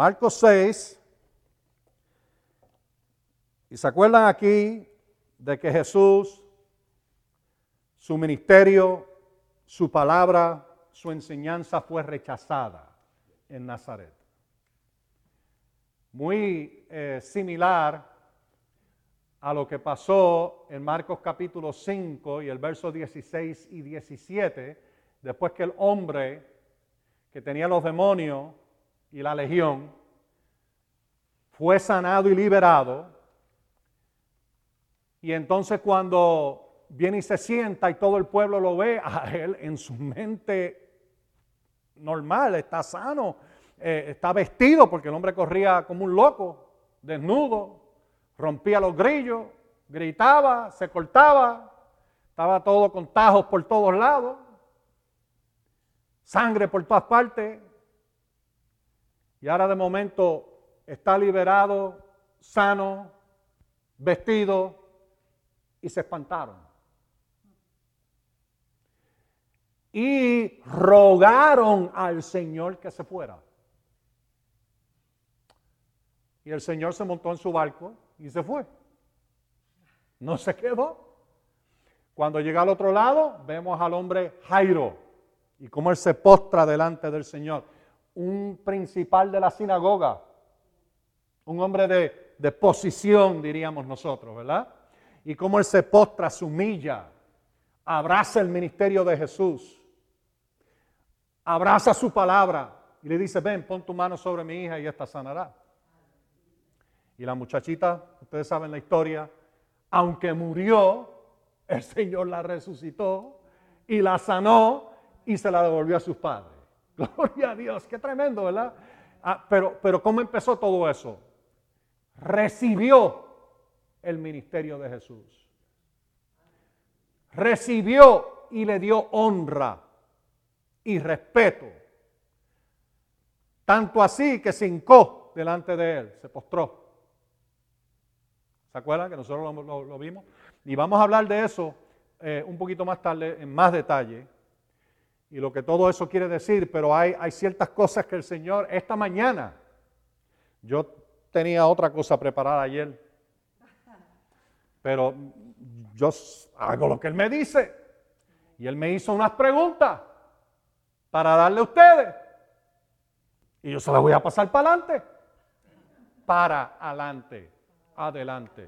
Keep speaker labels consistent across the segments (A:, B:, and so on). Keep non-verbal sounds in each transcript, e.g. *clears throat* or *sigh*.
A: Marcos 6. Y se acuerdan aquí de que Jesús, su ministerio, su palabra, su enseñanza fue rechazada en Nazaret. Muy eh, similar a lo que pasó en Marcos capítulo 5 y el verso 16 y 17, después que el hombre que tenía los demonios y la legión fue sanado y liberado, y entonces cuando viene y se sienta y todo el pueblo lo ve, *laughs* a él en su mente normal, está sano, eh, está vestido, porque el hombre corría como un loco, desnudo, rompía los grillos, gritaba, se cortaba, estaba todo con tajos por todos lados, sangre por todas partes, y ahora de momento está liberado, sano, vestido, y se espantaron. Y rogaron al Señor que se fuera. Y el Señor se montó en su barco y se fue. No se quedó. Cuando llega al otro lado, vemos al hombre Jairo y cómo él se postra delante del Señor. Un principal de la sinagoga, un hombre de, de posición, diríamos nosotros, ¿verdad? Y cómo él se postra, se humilla, abraza el ministerio de Jesús, abraza su palabra y le dice, ven, pon tu mano sobre mi hija y esta sanará. Y la muchachita, ustedes saben la historia, aunque murió, el Señor la resucitó y la sanó y se la devolvió a sus padres. *laughs* Gloria a Dios, qué tremendo, ¿verdad? Ah, pero, pero ¿cómo empezó todo eso? Recibió el ministerio de Jesús. Recibió y le dio honra y respeto. Tanto así que se hincó delante de él, se postró. ¿Se acuerdan que nosotros lo, vimos? Y vamos a hablar de eso eh, un poquito más tarde en más detalle y lo que todo eso quiere decir, pero hay, ciertas cosas que el Señor, esta mañana, yo tenía otra cosa preparada ayer, pero yo hago lo que Él me dice. Y Él me hizo unas preguntas para darle a ustedes. Y yo se las voy a pasar para adelante. Para adelante adelante.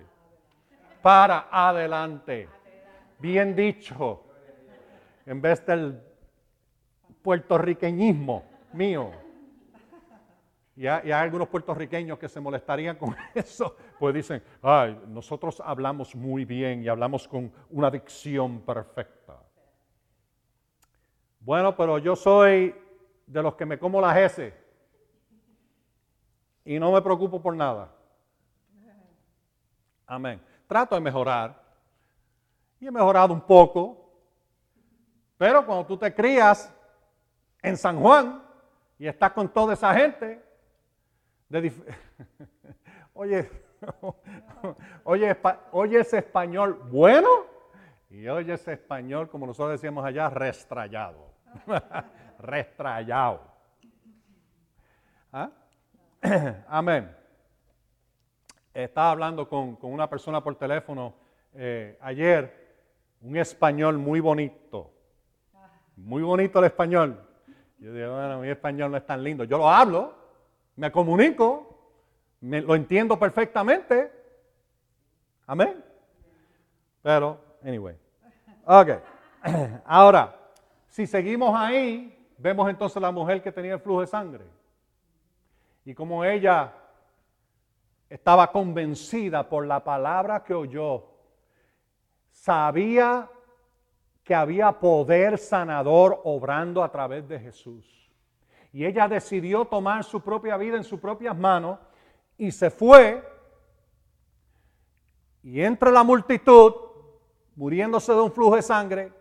A: Para adelante. Bien dicho. En vez del puertorriqueñismo mío. Y hay, algunos puertorriqueños que se molestarían con *laughs* eso, pues dicen, ay, nosotros hablamos muy bien y hablamos con una dicción perfecta. Bueno, pero yo soy de los que me como las S y no me preocupo por nada. Amén. Trato de mejorar. Y he mejorado un poco. Pero cuando tú te crías en San Juan y estás con toda esa gente, *laughs* oye, *laughs* oye, oye ese español bueno y oye ese español, como nosotros decíamos allá, restrayado. *laughs* restrayado. ¿Ah? *clears throat* Amén. Estaba hablando con, una persona por teléfono eh, ayer, un español muy bonito. Muy bonito el español. Yo digo, bueno, mi español no es tan lindo. Yo lo hablo, me comunico, me, lo entiendo perfectamente. Amén. Pero, anyway. Ok. *clears throat* Ahora, si seguimos ahí, vemos entonces la mujer que tenía el flujo de sangre. Y como ella estaba convencida por la palabra que oyó. Sabía que había poder sanador obrando a través de Jesús. Y ella decidió tomar su propia vida en sus propias manos y se fue. Y entre la multitud, muriéndose de un flujo de sangre,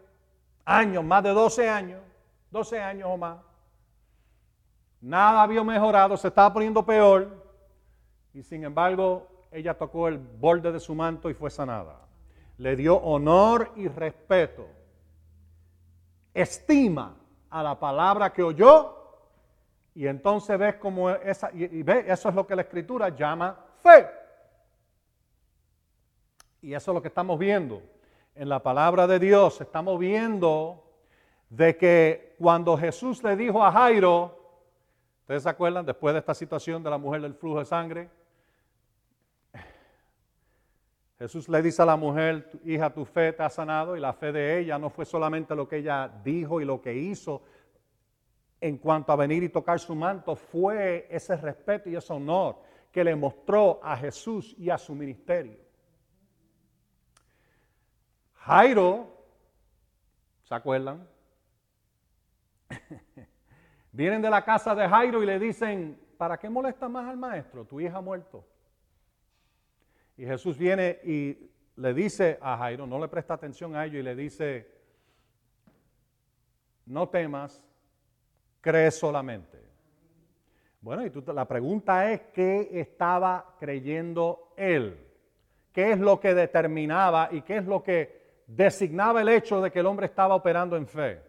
A: años, más de 12 años, 12 años o más, nada había mejorado, se estaba poniendo peor. Y sin embargo, ella tocó el borde de su manto y fue sanada. Le dio honor y respeto, estima a la palabra que oyó Y entonces ves como esa, y, y eso es lo que la escritura llama fe. Y eso es lo que estamos viendo en la palabra de Dios. Estamos viendo de que cuando Jesús le dijo a Jairo, ¿ustedes se acuerdan después de esta situación de la mujer del flujo de sangre? Jesús le dice a la mujer, hija, tu fe te ha sanado y la fe de ella no fue solamente lo que ella dijo y lo que hizo en cuanto a venir y tocar su manto, fue ese respeto y ese honor que le mostró a Jesús y a su ministerio. Jairo, ¿se acuerdan? *laughs* Vienen de la casa de Jairo y le dicen, ¿para qué molesta más al maestro? Tu hija ha muerto. Y Jesús viene y le dice a Jairo, no le presta atención a ello y le dice, no temas, cree solamente. Bueno, y tú, la pregunta es, ¿qué estaba creyendo él? ¿Qué es lo que determinaba y qué es lo que designaba el hecho de que el hombre estaba operando en fe?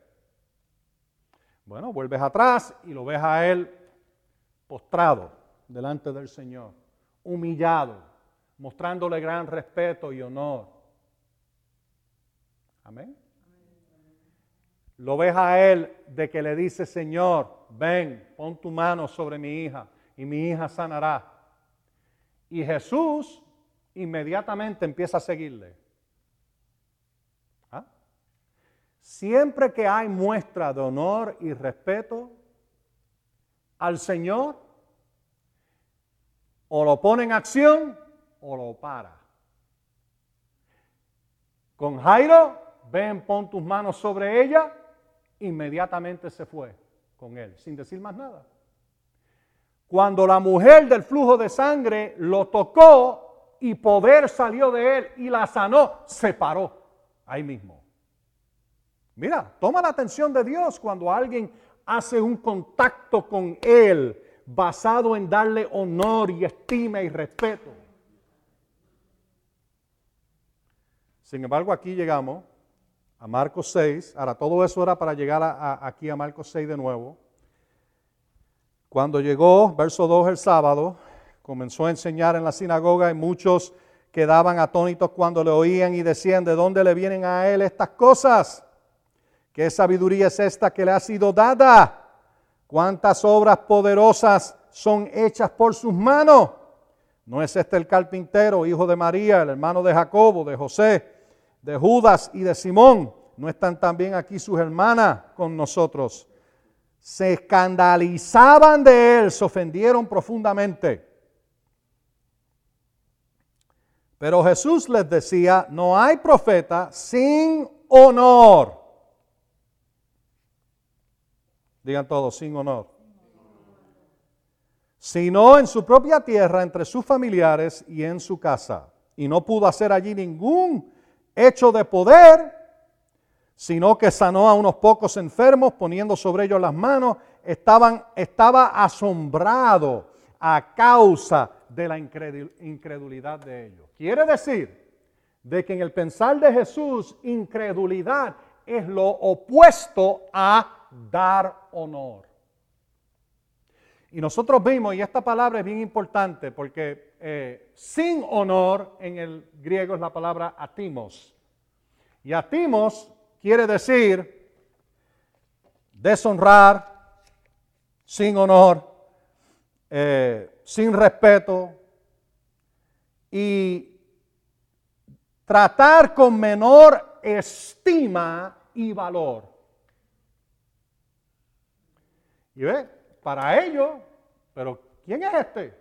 A: Bueno, vuelves atrás y lo ves a él postrado delante del Señor, humillado, mostrándole gran respeto y honor. Amén. Lo ves a él de que le dice, Señor, ven, pon tu mano sobre mi hija y mi hija sanará. Y Jesús inmediatamente empieza a seguirle. ¿Ah? Siempre que hay muestra de honor y respeto al Señor, o lo pone en acción o lo para. Con Jairo, ven, pon tus manos sobre ella inmediatamente se fue con él, sin decir más nada. Cuando la mujer del flujo de sangre lo tocó y poder salió de él y la sanó, se paró ahí mismo. Mira, toma la atención de Dios cuando alguien hace un contacto con él basado en darle honor y estima y respeto. Sin embargo, aquí llegamos a Marcos 6. Ahora, todo eso era para llegar aquí a Marcos 6 de nuevo. Cuando llegó, verso 2 el sábado, comenzó a enseñar en la sinagoga y muchos quedaban atónitos cuando le oían y decían, ¿de dónde le vienen a él estas cosas? ¿Qué sabiduría es esta que le ha sido dada? ¿Cuántas obras poderosas son hechas por sus manos? ¿No es este el carpintero, hijo de María, el hermano de Jacobo, de José? De Judas y de Simón. ¿No están también aquí sus hermanas con nosotros? Se escandalizaban de él, se ofendieron profundamente. Pero Jesús les decía, no hay profeta sin honor. Digan todos, sin honor. Sino en su propia tierra, entre sus familiares y en su casa. Y no pudo hacer allí ningún hecho de poder, sino que sanó a unos pocos enfermos poniendo sobre ellos las manos. Estaban, estaba asombrado a causa de la incredulidad de ellos. Quiere decir de que en el pensar de Jesús, incredulidad es lo opuesto a dar honor. Y nosotros vimos, y esta palabra es bien importante porque eh, sin honor en el griego es la palabra atimos. Y atimos quiere decir deshonrar, sin honor, eh, sin respeto y tratar con menor estima y valor. Y ve, para ellos, pero ¿quién es este?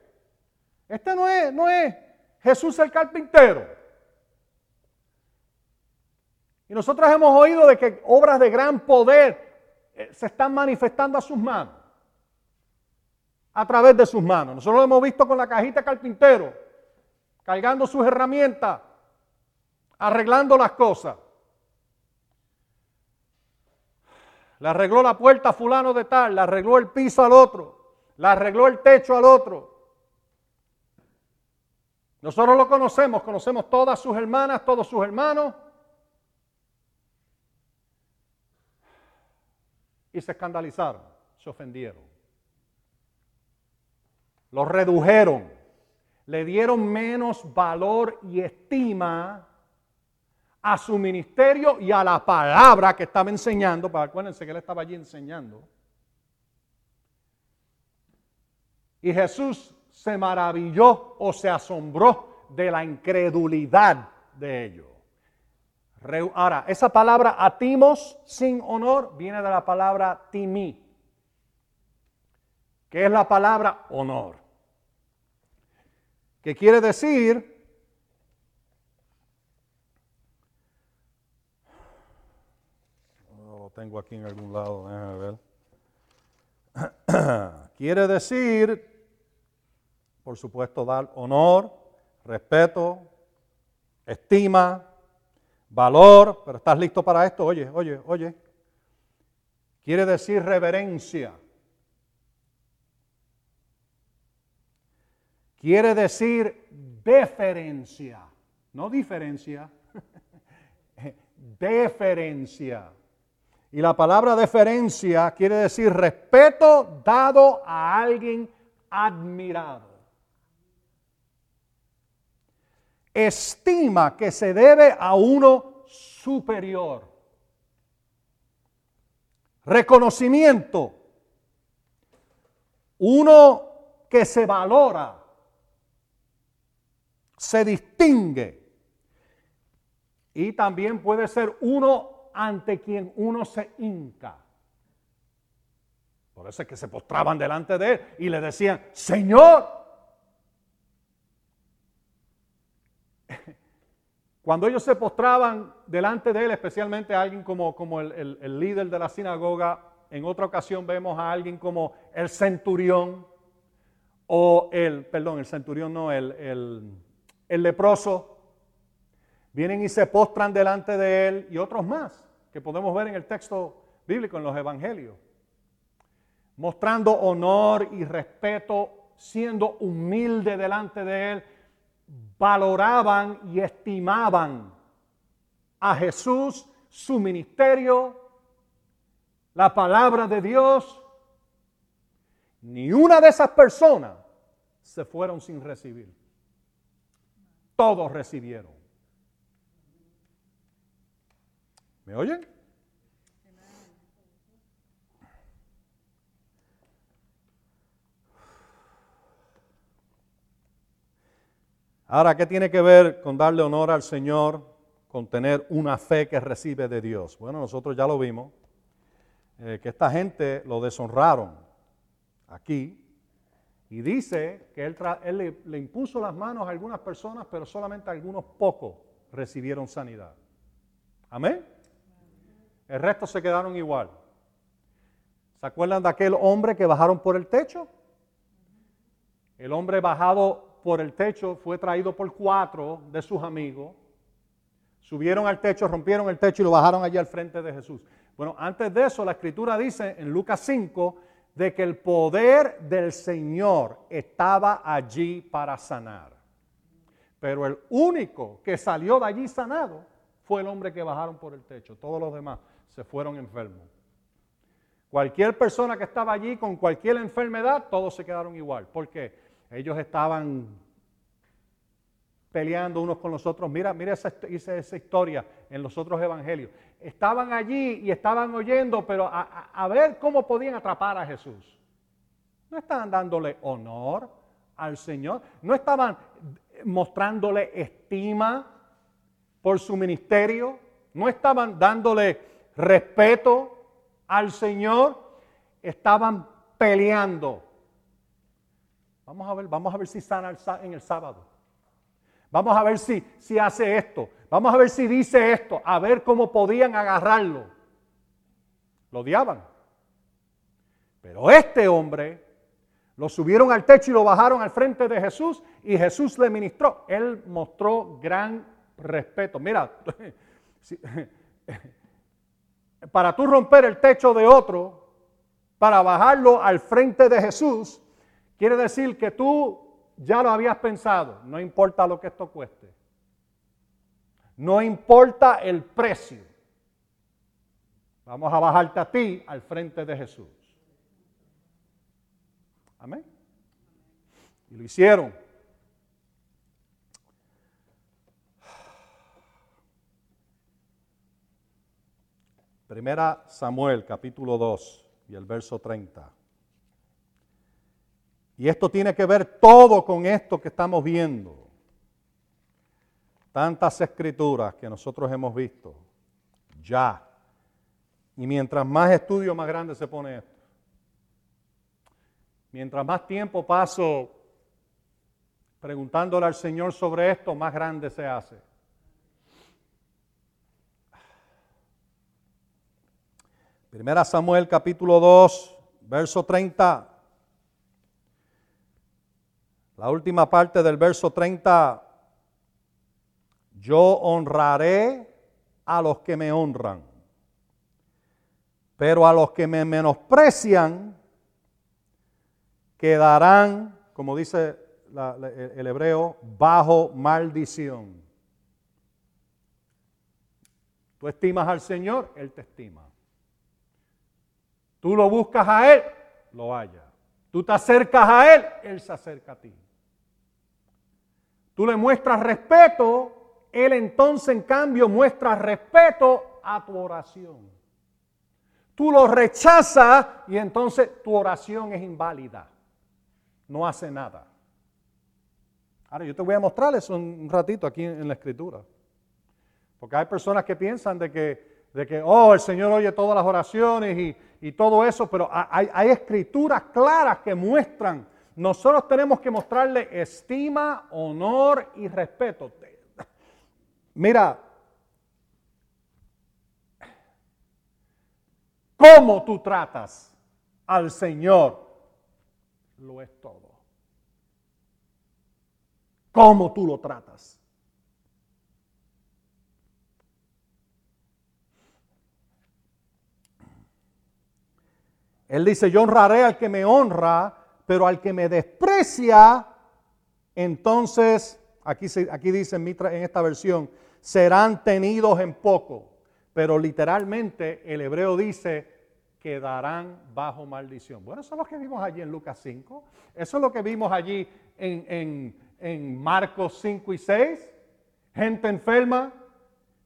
A: Este no es, no es Jesús el carpintero. Y nosotros hemos oído de que obras de gran poder eh, se están manifestando a sus manos, a través de sus manos. Nosotros lo hemos visto con la cajita carpintero, cargando sus herramientas, arreglando las cosas. Le arregló la puerta a fulano de tal, le arregló el piso al otro, le arregló el techo al otro. Nosotros lo conocemos, conocemos todas sus hermanas, todos sus hermanos. Y se escandalizaron, se ofendieron. lo redujeron, le dieron menos valor y estima a su ministerio y a la palabra que estaba enseñando, para acuérdense que él estaba allí enseñando. Y Jesús se maravilló o se asombró de la incredulidad de ellos. Ahora, esa palabra atimos sin honor viene de la palabra timi, que es la palabra honor, que quiere decir lo tengo aquí en algún lado, déjame ver. *clears throat* quiere decir por supuesto, dar honor, respeto, estima, valor, pero ¿estás listo para esto? Oye, oye, oye. Quiere decir reverencia. Quiere decir deferencia, no diferencia, *laughs* deferencia. Y la palabra deferencia quiere decir respeto dado a alguien admirado. Estima que se debe a uno superior. Reconocimiento. Uno que se valora, se distingue. Y también puede ser uno ante quien uno se hinca. Por eso es que se postraban delante de él y le decían, Señor, *laughs* Cuando ellos se postraban delante de él, especialmente alguien como, como el, líder de la sinagoga, en otra ocasión vemos a alguien como el centurión, o el, perdón, el centurión no, el, el, el leproso, vienen y se postran delante de él, y otros más, que podemos ver en el texto bíblico, en los evangelios, mostrando honor y respeto, siendo humilde delante de él, valoraban y estimaban a Jesús, su ministerio, la palabra de Dios. Ni una de esas personas se fueron sin recibir. Todos recibieron. ¿Me oyen? Ahora, ¿qué tiene que ver con darle honor al Señor, con tener una fe que recibe de Dios? Bueno, nosotros ya lo vimos, eh, que esta gente lo deshonraron aquí y dice que él, le, impuso las manos a algunas personas, pero solamente algunos pocos recibieron sanidad. Amén. El resto se quedaron igual. ¿Se acuerdan de aquel hombre que bajaron por el techo? El hombre bajado por el techo, fue traído por cuatro de sus amigos. Subieron al techo, rompieron el techo y lo bajaron allí al frente de Jesús. Bueno, antes de eso, la escritura dice en Lucas 5 de que el poder del Señor estaba allí para sanar. Pero el único que salió de allí sanado fue el hombre que bajaron por el techo. Todos los demás se fueron enfermos. Cualquier persona que estaba allí con cualquier enfermedad, todos se quedaron igual. ¿Por qué? Ellos estaban peleando unos con los otros. Mira, mira esa, historia en los otros evangelios. Estaban allí y estaban oyendo, pero a, ver cómo podían atrapar a Jesús. No estaban dándole honor al Señor, no estaban mostrándole estima por su ministerio, no estaban dándole respeto al Señor, estaban peleando Vamos a ver, vamos a ver si sana en el sábado. Vamos a ver si, si hace esto. Vamos a ver si dice esto. A ver cómo podían agarrarlo. Lo odiaban. Pero este hombre lo subieron al techo y lo bajaron al frente de Jesús y Jesús le ministró. Él mostró gran respeto. Mira, *laughs* *laughs* para tú romper el techo de otro, para bajarlo al frente de Jesús, Quiere decir que tú ya lo habías pensado, no importa lo que esto cueste. No importa el precio. Vamos a bajarte a ti al frente de Jesús. Amén. Y lo hicieron. Primera Samuel, capítulo 2 y el verso 30. Y esto tiene que ver todo con esto que estamos viendo. Tantas escrituras que nosotros hemos visto. Ya. Y mientras más estudio, más grande se pone esto. Mientras más tiempo paso preguntándole al Señor sobre esto, más grande se hace. Primera Samuel capítulo 2, verso 30. La última parte del verso 30. Yo honraré a los que me honran, pero a los que me menosprecian quedarán, como dice el hebreo, bajo maldición. Tú estimas al Señor, Él te estima. Tú lo buscas a Él, lo halla. Tú te acercas a Él, Él se acerca a ti. Tú le muestras respeto, Él entonces en cambio muestra respeto a tu oración. Tú lo rechazas y entonces tu oración es inválida. No hace nada. Ahora yo te voy a mostrar eso un ratito aquí en la escritura. Porque hay personas que piensan de que, de que oh, el Señor oye todas las oraciones y, y todo eso, pero hay, escrituras claras que muestran, nosotros tenemos que mostrarle estima, honor y respeto. Mira, cómo tú tratas al Señor lo es todo. Cómo tú lo tratas. Él dice, yo honraré al que me honra, pero al que me desprecia, entonces, aquí, aquí dice en, en esta versión, serán tenidos en poco. Pero literalmente el hebreo dice, quedarán bajo maldición. Bueno, eso es lo que vimos allí en Lucas 5. Eso es lo que vimos allí en, en, en Marcos 5 y 6. Gente enferma,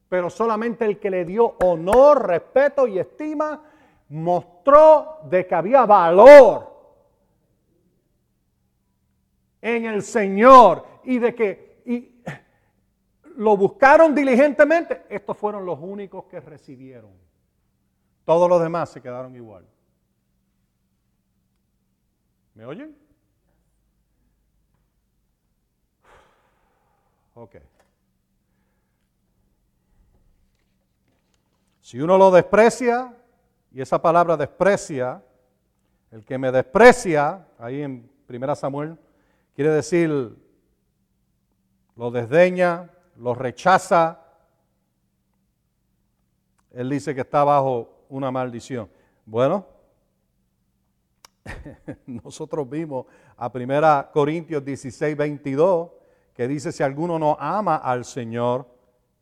A: pero solamente el que le dio honor, respeto y estima mostró de que había valor en el Señor y de que lo buscaron diligentemente, estos fueron los únicos que recibieron. Todos los demás se quedaron igual. ¿Me oyen? Ok. Si uno lo desprecia, y esa palabra desprecia, el que me desprecia, ahí en 1 Samuel, quiere decir lo desdeña, lo rechaza. Él dice que está bajo una maldición. Bueno, *laughs* nosotros vimos a 1 Corintios 16, 22, que dice, si alguno no ama al Señor,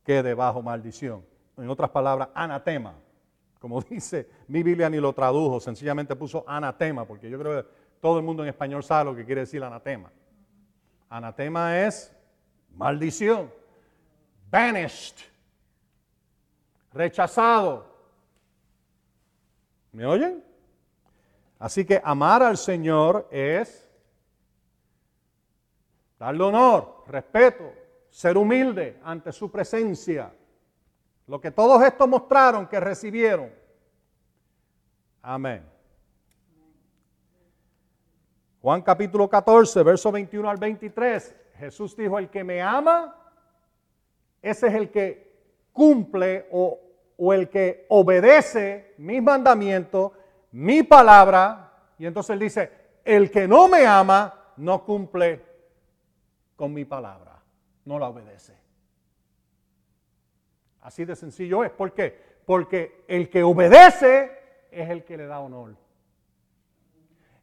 A: quede bajo maldición. En otras palabras, anatema. Como *laughs* dice, mi Biblia ni lo tradujo, sencillamente puso anatema, porque yo creo que todo el mundo en español sabe lo que quiere decir anatema. Anatema es maldición, banished, rechazado. ¿Me oyen? Así que amar al Señor es darle honor, respeto, ser humilde ante su presencia lo que todos estos mostraron que recibieron. Amén. Juan capítulo 14, verso 21 al 23. Jesús dijo, el que me ama, ese es el que cumple o, o el que obedece mis mandamientos, mi palabra. Y entonces él dice, el que no me ama, no cumple con mi palabra, no la obedece. Así de sencillo es. ¿Por qué? Porque el que obedece es el que le da honor.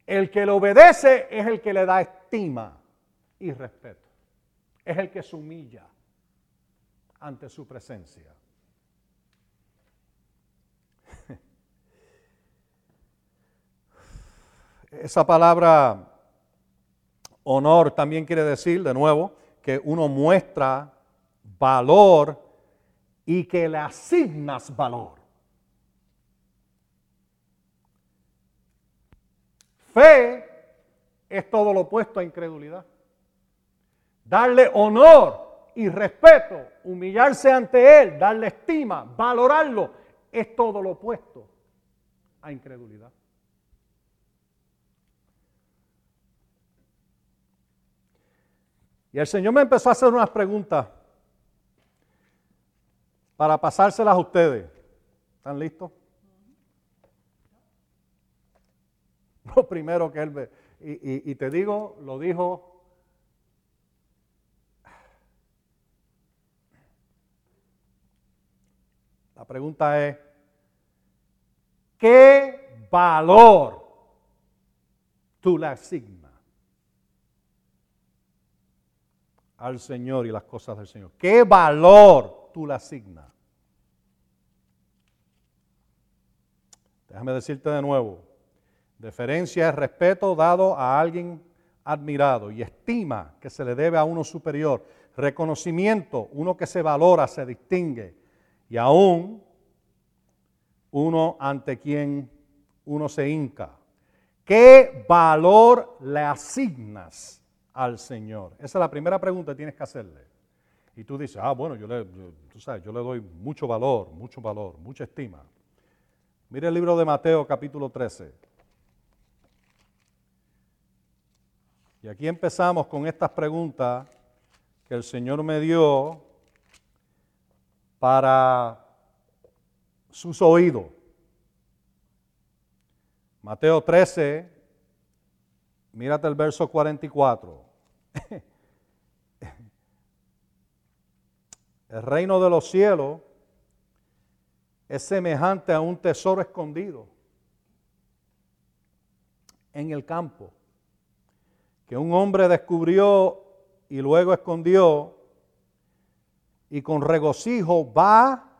A: El que le obedece es el que le da estima y respeto. Es el que se humilla ante su presencia. *laughs* Esa palabra Honor también quiere decir, de nuevo, que uno muestra valor y que le asignas valor. Fe es todo lo opuesto a incredulidad. Darle honor y respeto, humillarse ante Él, darle estima, valorarlo, es todo lo opuesto a incredulidad. Y el Señor me empezó a hacer unas preguntas para pasárselas a ustedes. ¿Están listos? Lo primero que él ve, y, y te digo, lo dijo La pregunta es, ¿qué valor tú le asignas? al Señor y las cosas del Señor. ¿Qué valor tú le asignas? Déjame decirte de nuevo, deferencia es respeto dado a alguien admirado y estima que se le debe a uno superior, reconocimiento, uno que se valora, se distingue y aún uno ante quien uno se hinca. ¿Qué valor le asignas? al Señor? Esa es la primera pregunta que tienes que hacerle. Y tú dices, ah, bueno, yo le, tú sabes, yo le doy mucho valor, mucho valor, mucha estima. Mire el libro de Mateo capítulo 13. Y aquí empezamos con estas preguntas que el Señor me dio para sus oídos. Mateo 13, Mírate el verso 44. *laughs* El reino de los cielos es semejante a un tesoro escondido en el campo, que un hombre descubrió y luego escondió, y con regocijo va,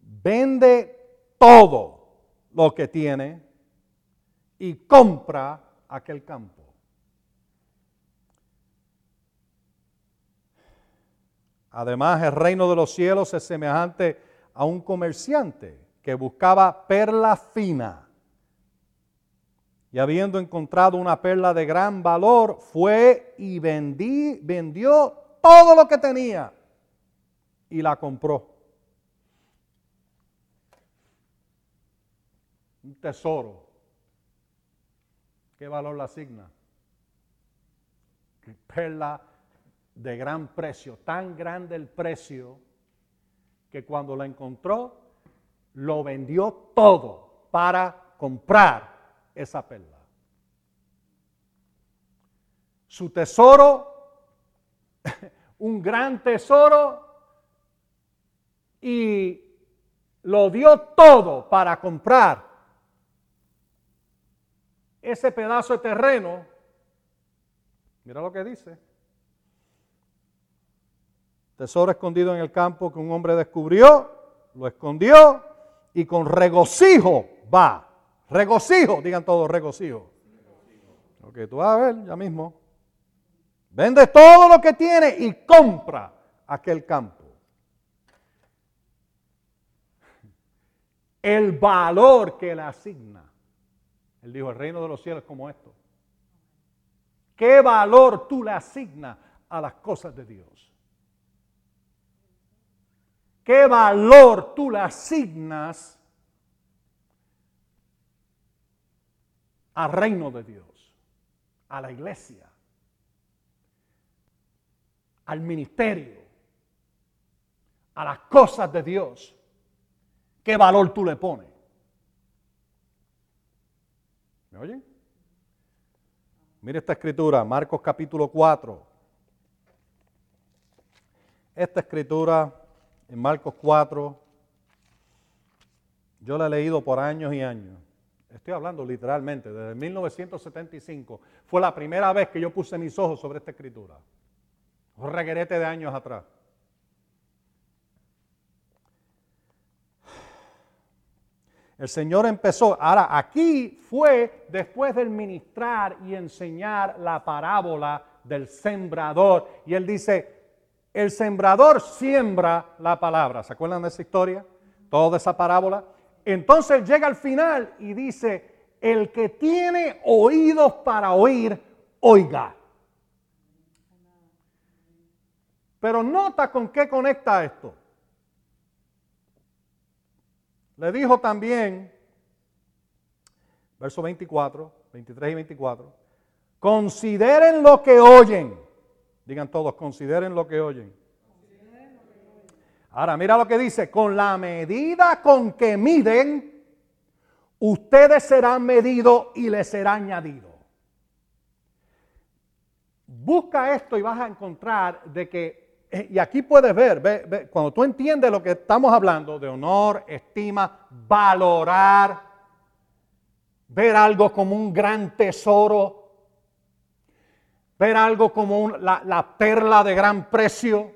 A: vende todo lo que tiene y compra aquel campo. Además, el reino de los cielos es semejante a un comerciante que buscaba perla fina. Y habiendo encontrado una perla de gran valor, fue y vendí, vendió todo lo que tenía y la compró. Un tesoro ¿Qué valor la asigna? Perla de gran precio, tan grande el precio que cuando la encontró, lo vendió todo para comprar esa perla. Su tesoro, *laughs* un gran tesoro, y lo dio todo para comprar ese pedazo de terreno, mira lo que dice. Tesoro escondido en el campo que un hombre descubrió, lo escondió y con regocijo va. Regocijo, digan todos regocijo. Ok, tú vas a ver ya mismo. Vende todo lo que tiene y compra aquel campo. El valor que le asigna él dijo, el reino de los cielos es como esto. ¿Qué valor tú le asignas a las cosas de Dios? ¿Qué valor tú le asignas al reino de Dios, a la iglesia, al ministerio, a las cosas de Dios? ¿Qué valor tú le pones? ¿Me oyen? Mire esta escritura, Marcos capítulo 4. Esta escritura en Marcos 4, yo la he leído por años y años. Estoy hablando literalmente, desde 1975. Fue la primera vez que yo puse mis ojos sobre esta escritura. Un reguerete de años atrás. El Señor empezó. Ahora, aquí fue después del ministrar y enseñar la parábola del sembrador. Y él dice, el sembrador siembra la palabra. ¿Se acuerdan de esa historia? Toda esa parábola. Entonces llega al final y dice, el que tiene oídos para oír, oiga. Pero nota con qué conecta esto. Le dijo también, verso 24, 23 y 24, consideren lo que oyen. Digan todos, consideren lo que oyen. Ahora mira lo que dice, con la medida con que miden, ustedes serán medidos y les será añadido. Busca esto y vas a encontrar de que, eh, y aquí puedes ver, cuando tú entiendes lo que estamos hablando de honor, estima, valorar, ver algo como un gran tesoro, ver algo como la, la perla de gran precio,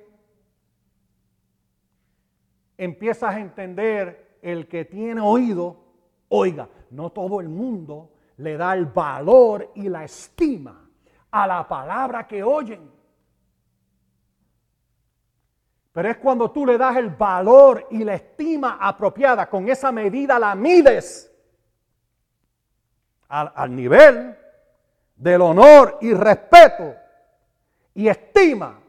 A: empiezas a entender el que tiene oído, oiga, no todo el mundo le da el valor y la estima a la palabra que oyen. Pero es cuando tú le das el valor y la estima apropiada, con esa medida la mides al, nivel del honor y respeto y estima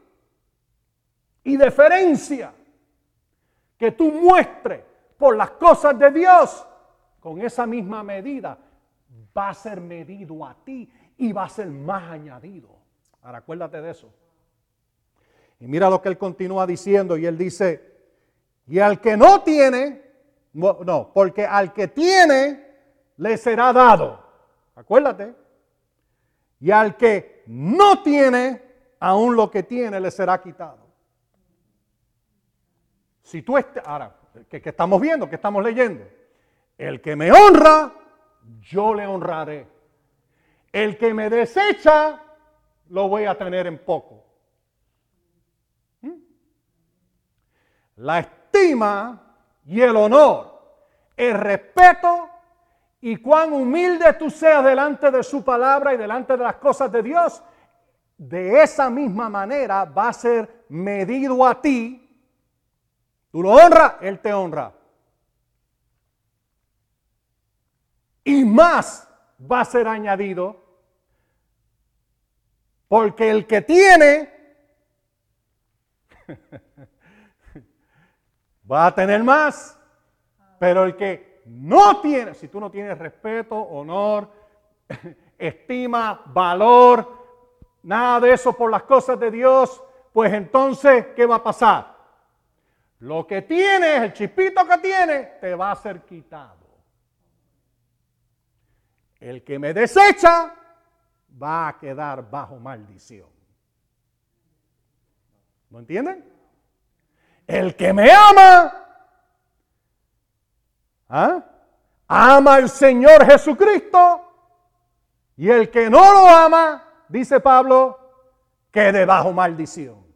A: y deferencia que tú muestres por las cosas de Dios, con esa misma medida va a ser medido a ti y va a ser más añadido. Ahora acuérdate de eso. Y mira lo que él continúa diciendo y él dice, y al que no tiene, no, porque al que tiene le será dado. Acuérdate. Y al que no tiene, aún lo que tiene le será quitado. Si tú estás, ahora, ¿qué, estamos viendo? ¿Qué estamos leyendo? El que me honra, yo le honraré. El que me desecha, lo voy a tener en poco. ¿Mm? La estima y el honor, el respeto y cuán humilde tú seas delante de su palabra y delante de las cosas de Dios, de esa misma manera va a ser medido a ti. Tú lo honras, Él te honra. Y más va a ser añadido, porque el que tiene *laughs* va a tener más, pero el que no tienes, si tú no tienes respeto, honor, *laughs* estima, valor, nada de eso por las cosas de Dios, pues entonces, ¿qué va a pasar? Lo que tienes, el chipito que tienes, te va a ser quitado. El que me desecha va a quedar bajo maldición. ¿No entienden? El que me ama ¿Ah? Ama al Señor Jesucristo y el que no lo ama, dice Pablo, quede bajo maldición.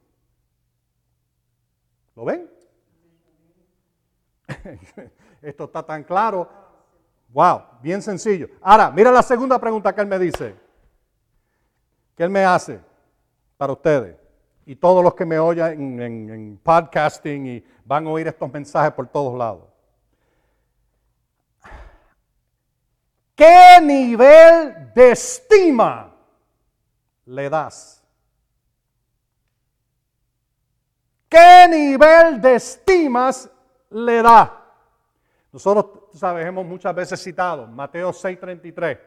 A: ¿Lo ven? *laughs* Esto está tan claro. Wow, bien sencillo. Ahora, mira la segunda pregunta que él me dice. Que él me hace para ustedes y todos los que me oyen en podcasting y van a oír estos mensajes por todos lados. ¿Qué nivel de estima le das? ¿Qué nivel de estimas le da? Nosotros, sabes, hemos muchas veces citado Mateo 6:33.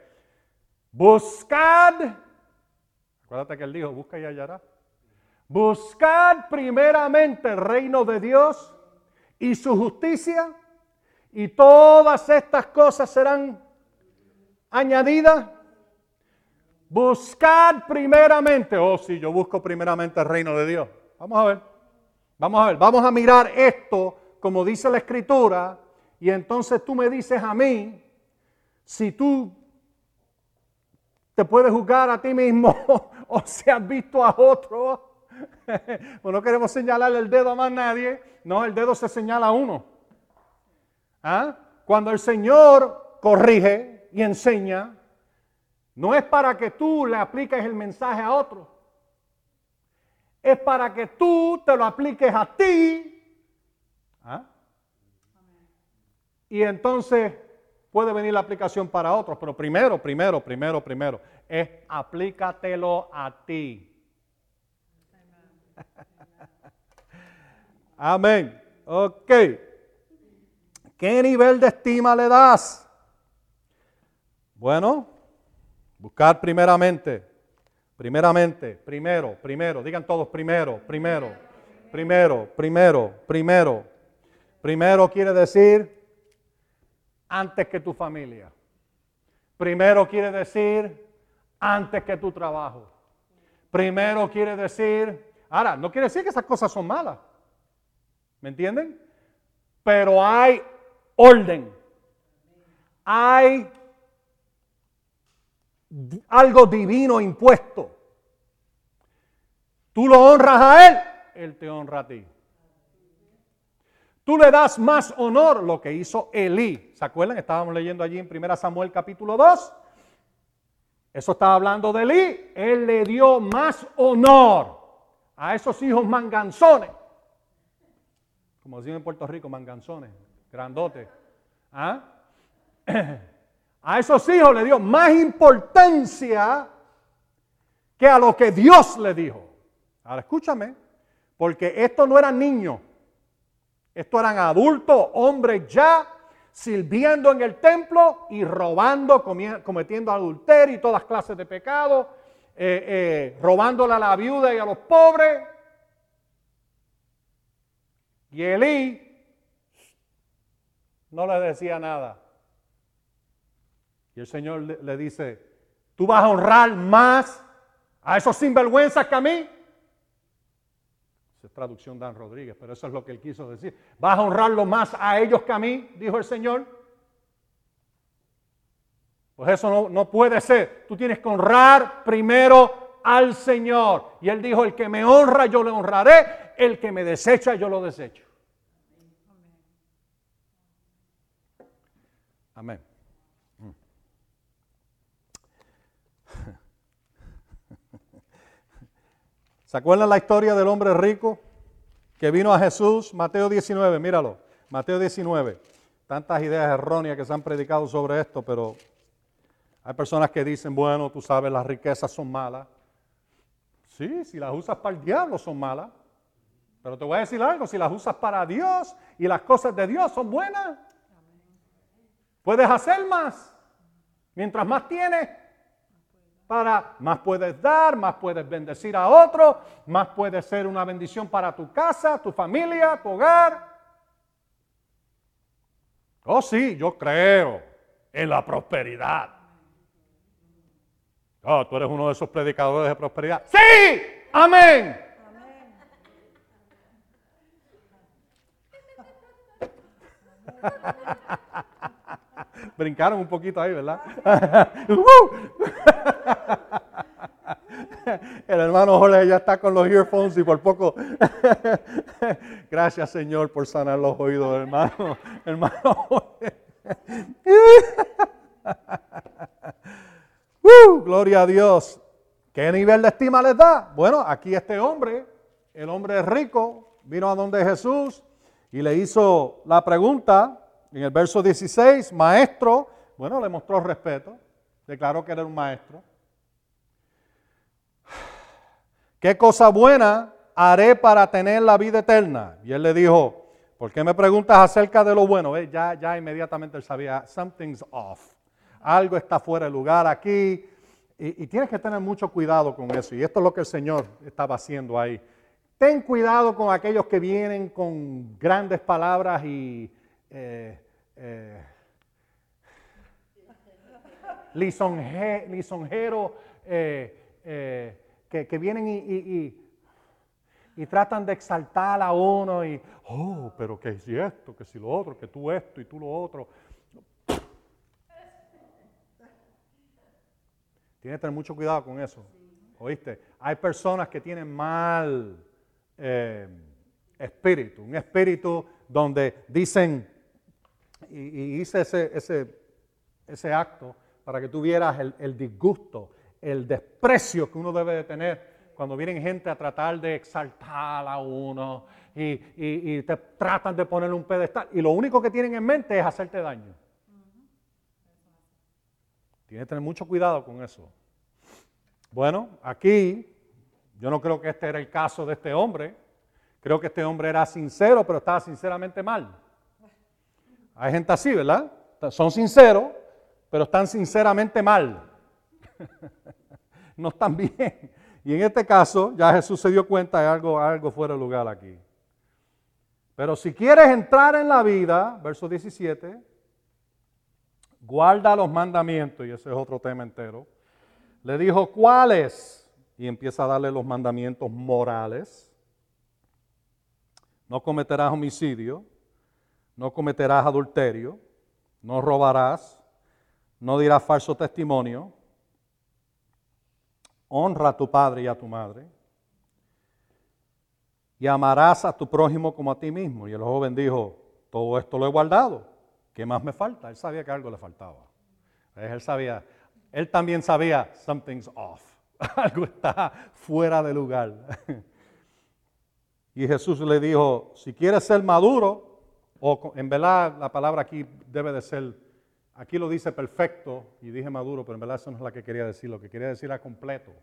A: Buscad, acuérdate que él dijo, busca y hallará. Buscad primeramente el reino de Dios y su justicia, y todas estas cosas serán añadida. Buscad primeramente, oh si yo busco primeramente el reino de Dios. Vamos a ver, vamos a ver, vamos a mirar esto como dice la escritura y entonces tú me dices a mí si tú te puedes juzgar a ti mismo *laughs* o si has visto a otro. *laughs* pues no queremos señalarle el dedo a más nadie, no, el dedo se señala a uno. ¿Ah? cuando el Señor corrige y enseña, no es para que tú le apliques el mensaje a otro. Es para que tú te lo apliques a ti. ¿Ah? Y entonces puede venir la aplicación para otros. Pero primero, primero, primero, primero, es aplícatelo a ti. *laughs* Amén. Ok. ¿Qué nivel de estima le das? Bueno, buscar primeramente, primeramente, primero, primero, digan todos primero, primero, primero, primero, primero. Primero quiere decir antes que tu familia. Primero quiere decir antes que tu trabajo. Primero quiere decir, ahora, no quiere decir que esas cosas son malas. ¿Me entienden? Pero hay orden. Hay algo divino impuesto. Tú lo honras a Él, Él te honra a ti. Tú le das más honor lo que hizo Elí. ¿Se acuerdan? Estábamos leyendo allí en 1 Samuel capítulo 2. Eso estaba hablando de Elí. Él le dio más honor a esos hijos manganzones como decimos en Puerto Rico, manganzones, grandotes. ¿Ah? *clears throat* A esos hijos le dio más importancia que a lo que Dios le dijo. Ahora escúchame, porque estos no eran niños, estos eran adultos, hombres ya, sirviendo en el templo y robando, cometiendo adulterio y todas clases de pecados, eh, eh, robándole a la viuda y a los pobres. Y Elí no le decía nada. Y el Señor le, dice, ¿tú vas a honrar más a esos sinvergüenzas que a mí? Esa es traducción Dan Rodríguez, pero eso es lo que él quiso decir. ¿Vas a honrarlo más a ellos que a mí? Dijo el Señor. Pues eso no, no puede ser. Tú tienes que honrar primero al Señor. Y él dijo, el que me honra yo le honraré el que me desecha, yo lo desecho. Amén. ¿Se acuerdan la historia del hombre rico que vino a Jesús? Mateo 19, míralo. Mateo 19. Tantas ideas erróneas que se han predicado sobre esto, pero hay personas que dicen, bueno, tú sabes, las riquezas son malas. Sí, si las usas para el diablo son malas. Pero te voy a decir algo, si las usas para Dios y las cosas de Dios son buenas, puedes hacer más. Mientras más tienes, para más puedes dar, más puedes bendecir a otros, más puede ser una bendición para tu casa, tu familia, tu hogar. Oh sí, yo creo en la prosperidad. Oh, tú eres uno de esos predicadores de prosperidad. Sí, amén. *laughs* Brincaron un poquito ahí, ¿verdad? *laughs* *laughs* *laughs* El hermano Jorge ya está con los earphones y por poco. *laughs* Gracias, Señor, por sanar los oídos, hermano. *laughs* Hermano Jorge. gloria a Dios. ¿Qué nivel de estima les da? Bueno, aquí este hombre, el hombre rico, vino a donde Jesús y le hizo la pregunta en el verso 16, maestro, bueno, le mostró respeto, declaró que era un maestro. ¿Qué cosa buena haré para tener la vida eterna? Y él le dijo, ¿por qué me preguntas acerca de lo bueno? Ya, ya inmediatamente él sabía, something's off. Algo está fuera de lugar aquí. Y, tienes que tener mucho cuidado con eso. Y esto es lo que el Señor estaba haciendo ahí. Ten cuidado con aquellos que vienen con grandes palabras y eh, eh, lisonjeros eh, que, vienen y, tratan de exaltar a uno y, oh, pero que si esto, que si lo otro, que tú esto y tú lo otro. Tienes que tener mucho cuidado con eso. ¿Oíste? Hay personas que tienen mal eh, espíritu, un espíritu donde dicen, y, hice ese, acto para que tú vieras el disgusto, el desprecio que uno debe de tener cuando vienen gente a tratar de exaltar a uno y, y, te tratan de ponerle un pedestal y lo único que tienen en mente es hacerte daño. Tienes que tener mucho cuidado con eso. Bueno, aquí yo no creo que este era el caso de este hombre. Creo que este hombre era sincero, pero estaba sinceramente mal. Hay gente así, ¿verdad? Son sinceros, pero están sinceramente mal. *laughs* no están bien. Y en este caso, ya Jesús se dio cuenta de algo, algo fuera de lugar aquí. Pero si quieres entrar en la vida, verso 17, guarda los mandamientos, y ese es otro tema entero. Le dijo, ¿cuáles? Y empieza a darle los mandamientos morales. No cometerás homicidio, no cometerás adulterio, no robarás, no dirás falso testimonio, honra a tu padre y a tu madre, y amarás a tu prójimo como a ti mismo. Y el joven dijo, todo esto lo he guardado, ¿qué más me falta? Él sabía que algo le faltaba. Él sabía, él también sabía, something's off, *laughs* algo está fuera de lugar. *laughs* Y Jesús le dijo, si quieres ser maduro, o en verdad la palabra aquí debe de ser Aquí lo dice perfecto y dije maduro, pero en verdad eso no es la que quería decir. Lo que quería decir era completo.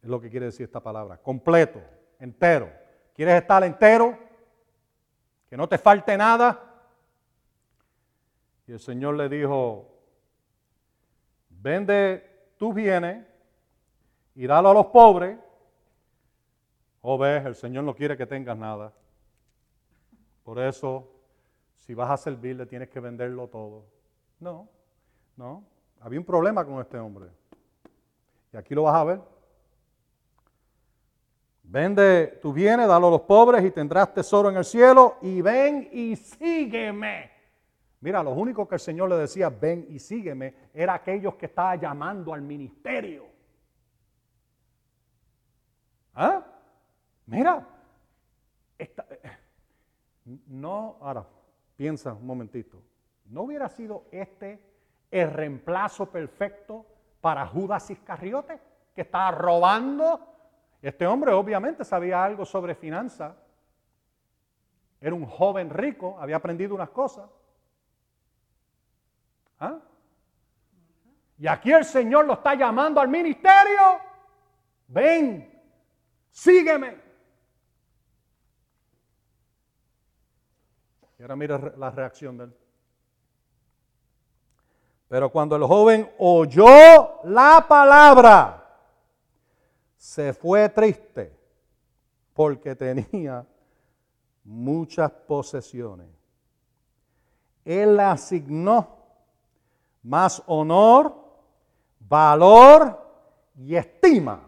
A: Es lo que quiere decir esta palabra. Completo, entero. ¿Quieres estar entero? Que no te falte nada. Y el Señor le dijo, vende tus bienes y dalo a los pobres. O oh, ves, el Señor no quiere que tengas nada. Por eso si vas a servirle tienes que venderlo todo. No, no. Había un problema con este hombre. Y aquí lo vas a ver. Vende tu bienes, dalo a los pobres y tendrás tesoro en el cielo. Y ven y sígueme. Mira, los únicos que el Señor le decía, ven y sígueme, era aquellos que estaba llamando al ministerio. ¿Ah? Mira, eh, no, ahora, Piensa un momentito. ¿No hubiera sido este el reemplazo perfecto para Judas Iscariote, que estaba robando? Este hombre obviamente sabía algo sobre finanzas. Era un joven rico, había aprendido unas cosas. ¿Ah? Y aquí el Señor lo está llamando al ministerio. Ven, sígueme. Y ahora mira la reacción de él. Pero cuando el joven oyó la palabra, se fue triste porque tenía muchas posesiones. Él le asignó más honor, valor y estima.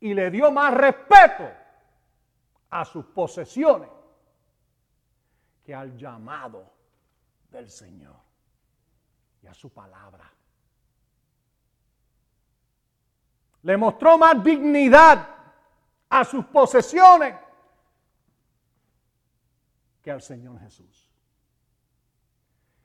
A: Y le dio más respeto a sus posesiones al llamado del Señor y a su palabra. Le mostró más dignidad a sus posesiones que al Señor Jesús.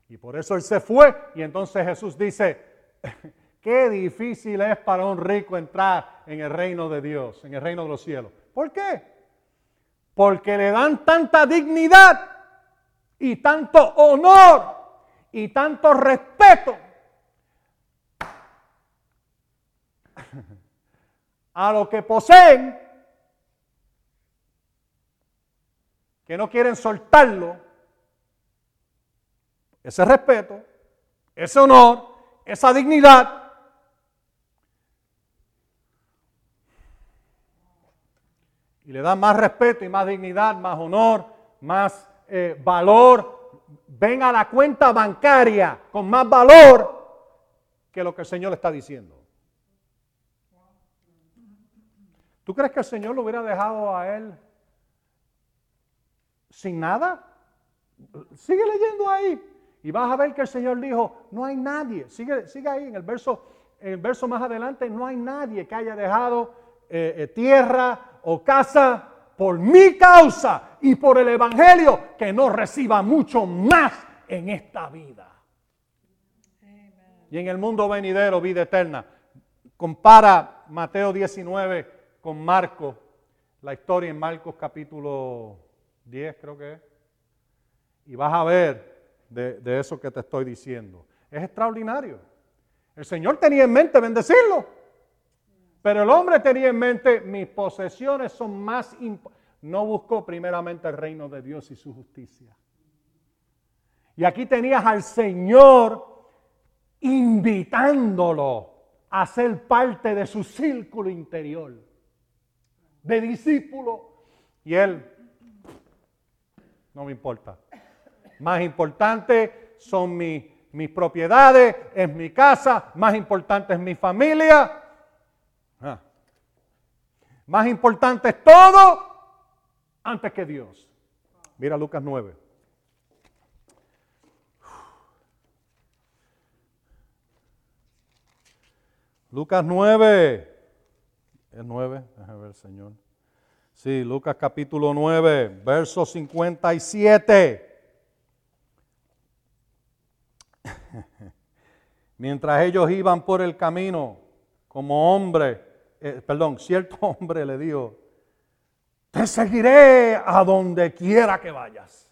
A: Y por eso él se fue y entonces Jesús dice, *laughs* qué difícil es para un rico entrar en el reino de Dios, en el reino de los cielos. ¿Por qué? Porque le dan tanta dignidad y tanto honor y tanto respeto a lo que poseen que no quieren soltarlo, ese respeto, ese honor, esa dignidad. Y le dan más respeto y más dignidad, más honor, más eh, valor, ven a la cuenta bancaria con más valor que lo que el Señor le está diciendo. ¿Tú crees que el Señor lo hubiera dejado a él sin nada? Sigue leyendo ahí y vas a ver que el Señor dijo, no hay nadie. Sigue, sigue ahí en el verso, en el verso más adelante, no hay nadie que haya dejado eh, eh, tierra o casa por mi causa y por el Evangelio que no reciba mucho más en esta vida. Y en el mundo venidero, vida eterna. Compara Mateo 19 con Marcos, la historia en Marcos capítulo 10 creo que es. Y vas a ver de, de eso que te estoy diciendo. Es extraordinario. El Señor tenía en mente bendecirlo. Pero el hombre tenía en mente, mis posesiones son más importantes. No buscó primeramente el reino de Dios y su justicia. Y aquí tenías al Señor invitándolo a ser parte de su círculo interior, de discípulo. Y él, no me importa. Más importante son mis, mis propiedades, es mi casa, más importante es mi familia. Ah. Más importante es todo antes que Dios. Mira Lucas 9. Lucas 9. Es 9, déjame ver, Señor. Sí, Lucas capítulo 9, verso 57. *laughs* Mientras ellos iban por el camino, como hombre, eh, perdón, cierto *laughs* hombre le dijo, te seguiré a donde quiera que vayas.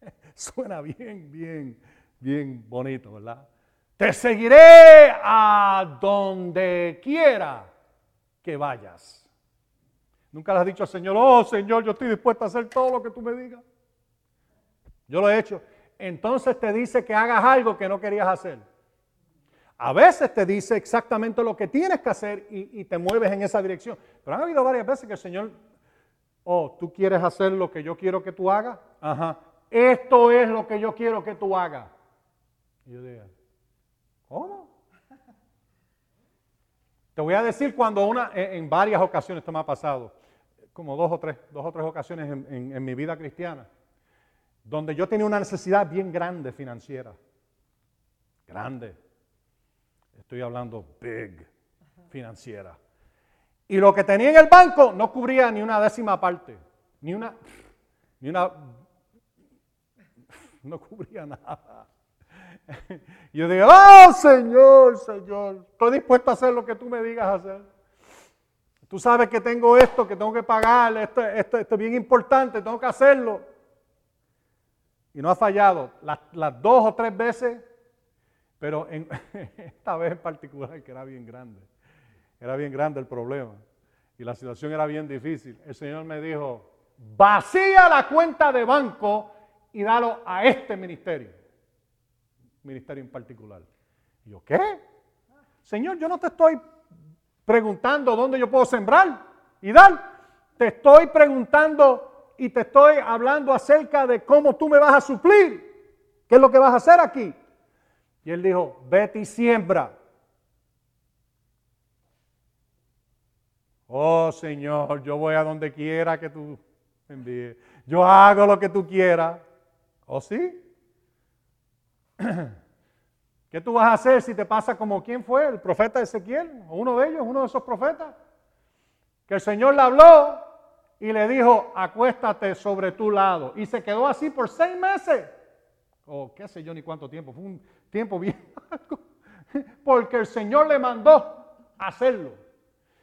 A: *laughs* Suena bien, bien, bien bonito, ¿verdad? Te seguiré a donde quiera que vayas. Nunca le has dicho al Señor, oh Señor, yo estoy dispuesto a hacer todo lo que tú me digas. Yo lo he hecho. Entonces te dice que hagas algo que no querías hacer. A veces te dice exactamente lo que tienes que hacer y, te mueves en esa dirección. Pero han habido varias veces que el Señor, oh, tú quieres hacer lo que yo quiero que tú hagas. Ajá. Esto es lo que yo quiero que tú hagas. Y yo digo, ¿Cómo? Te voy a decir cuando una, en varias ocasiones esto me ha pasado, como dos o tres, dos o tres ocasiones en, en mi vida cristiana, donde yo tenía una necesidad bien grande financiera. Grande. Estoy hablando big financiera. Y lo que tenía en el banco no cubría ni una décima parte, ni una, ni una, *laughs* no cubría nada. *laughs* yo digo, oh Señor, Señor, estoy dispuesto a hacer lo que tú me digas hacer. Tú sabes que tengo esto, que tengo que pagar, esto, esto, esto es bien importante, tengo que hacerlo. Y no ha fallado las, las dos o tres veces, pero *laughs* esta vez en particular, que era bien grande. Era bien grande el problema. Y la situación era bien difícil. El Señor me dijo, vacía la cuenta de banco y dalo a este ministerio ministerio en particular. Yo, ¿qué? Señor, yo no te estoy preguntando dónde yo puedo sembrar y dar. Te estoy preguntando y te estoy hablando acerca de cómo tú me vas a suplir. ¿Qué es lo que vas a hacer aquí? Y él dijo, vete y siembra. Oh Señor, yo voy a donde quiera que tú envíes. Yo hago lo que tú quieras. ¿Oh sí? *clears throat* ¿Qué tú vas a hacer si te pasa como quién fue? ¿El profeta Ezequiel? ¿O uno de ellos? ¿Uno de esos profetas? Que el Señor le habló y le dijo, acuéstate sobre tu lado. Y se quedó así por seis meses. O qué sé yo ni cuánto tiempo. Fue un tiempo bien largo. *laughs* Porque el Señor le mandó hacerlo.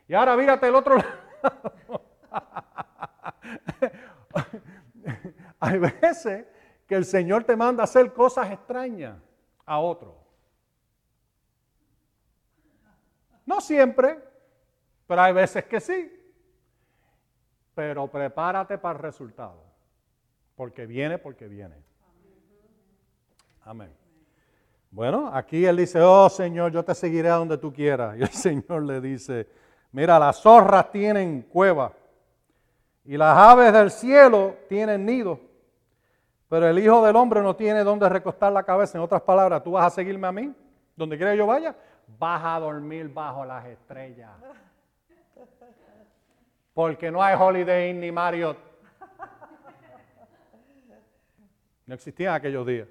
A: Y ahora mírate el otro lado. *laughs* Hay veces que el Señor te manda hacer cosas extrañas a otro. No siempre, pero hay veces que sí. Pero prepárate para el resultado, porque viene, porque viene. Amén. Bueno, aquí él dice, oh Señor, yo te seguiré a donde tú quieras. Y el *laughs* Señor le dice, mira, las zorras tienen cueva y las aves del cielo tienen nido, pero el Hijo del Hombre no tiene dónde recostar la cabeza. En otras palabras, tú vas a seguirme a mí, donde quiera yo vaya, vas a dormir bajo las estrellas. Porque no hay Holiday Inn ni Marriott. No existían aquellos días.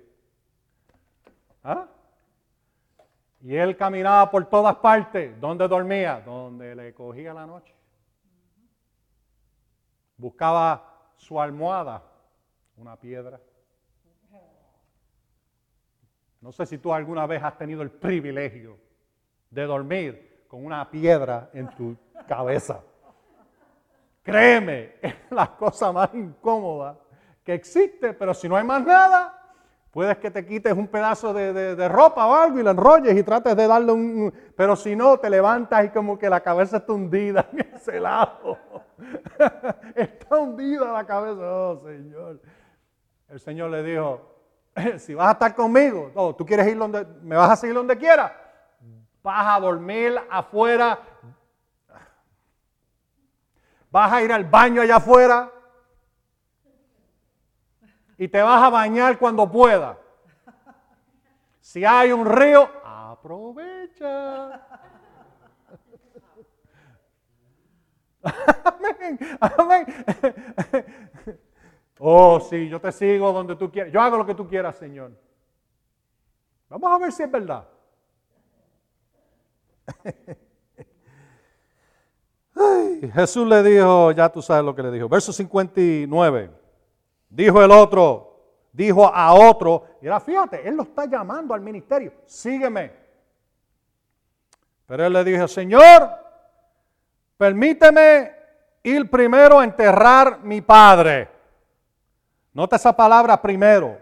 A: ¿Ah? Y él caminaba por todas partes. ¿Dónde dormía? Donde le cogía la noche. Buscaba su almohada? Una piedra. No sé si tú alguna vez has tenido el privilegio de dormir con una piedra en tu cabeza. Créeme, es la cosa más incómoda que existe, pero si no hay más nada, puedes que te quites un pedazo de, ropa o algo y lo enrolles y trates de darle un... Pero si no, te levantas y como que la cabeza está hundida en ese lado. *laughs* está hundida la cabeza, oh Señor. El Señor le dijo, *laughs* si vas a estar conmigo, no, tú quieres ir donde, me vas a seguir donde quieras, vas a dormir afuera, vas a ir al baño allá afuera y te vas a bañar cuando pueda. Si hay un río, aprovecha. Amén, amén. Oh, sí, yo te sigo donde tú quieras. Yo hago lo que tú quieras, Señor. Vamos a ver si es verdad. Jesús le dijo, ya tú sabes lo que le dijo. Verso 59. Dijo el otro, dijo a otro, y ahora fíjate, él lo está llamando al ministerio, sígueme. Pero él le dijo, Señor, permíteme ir primero a enterrar mi padre. Nota esa palabra primero.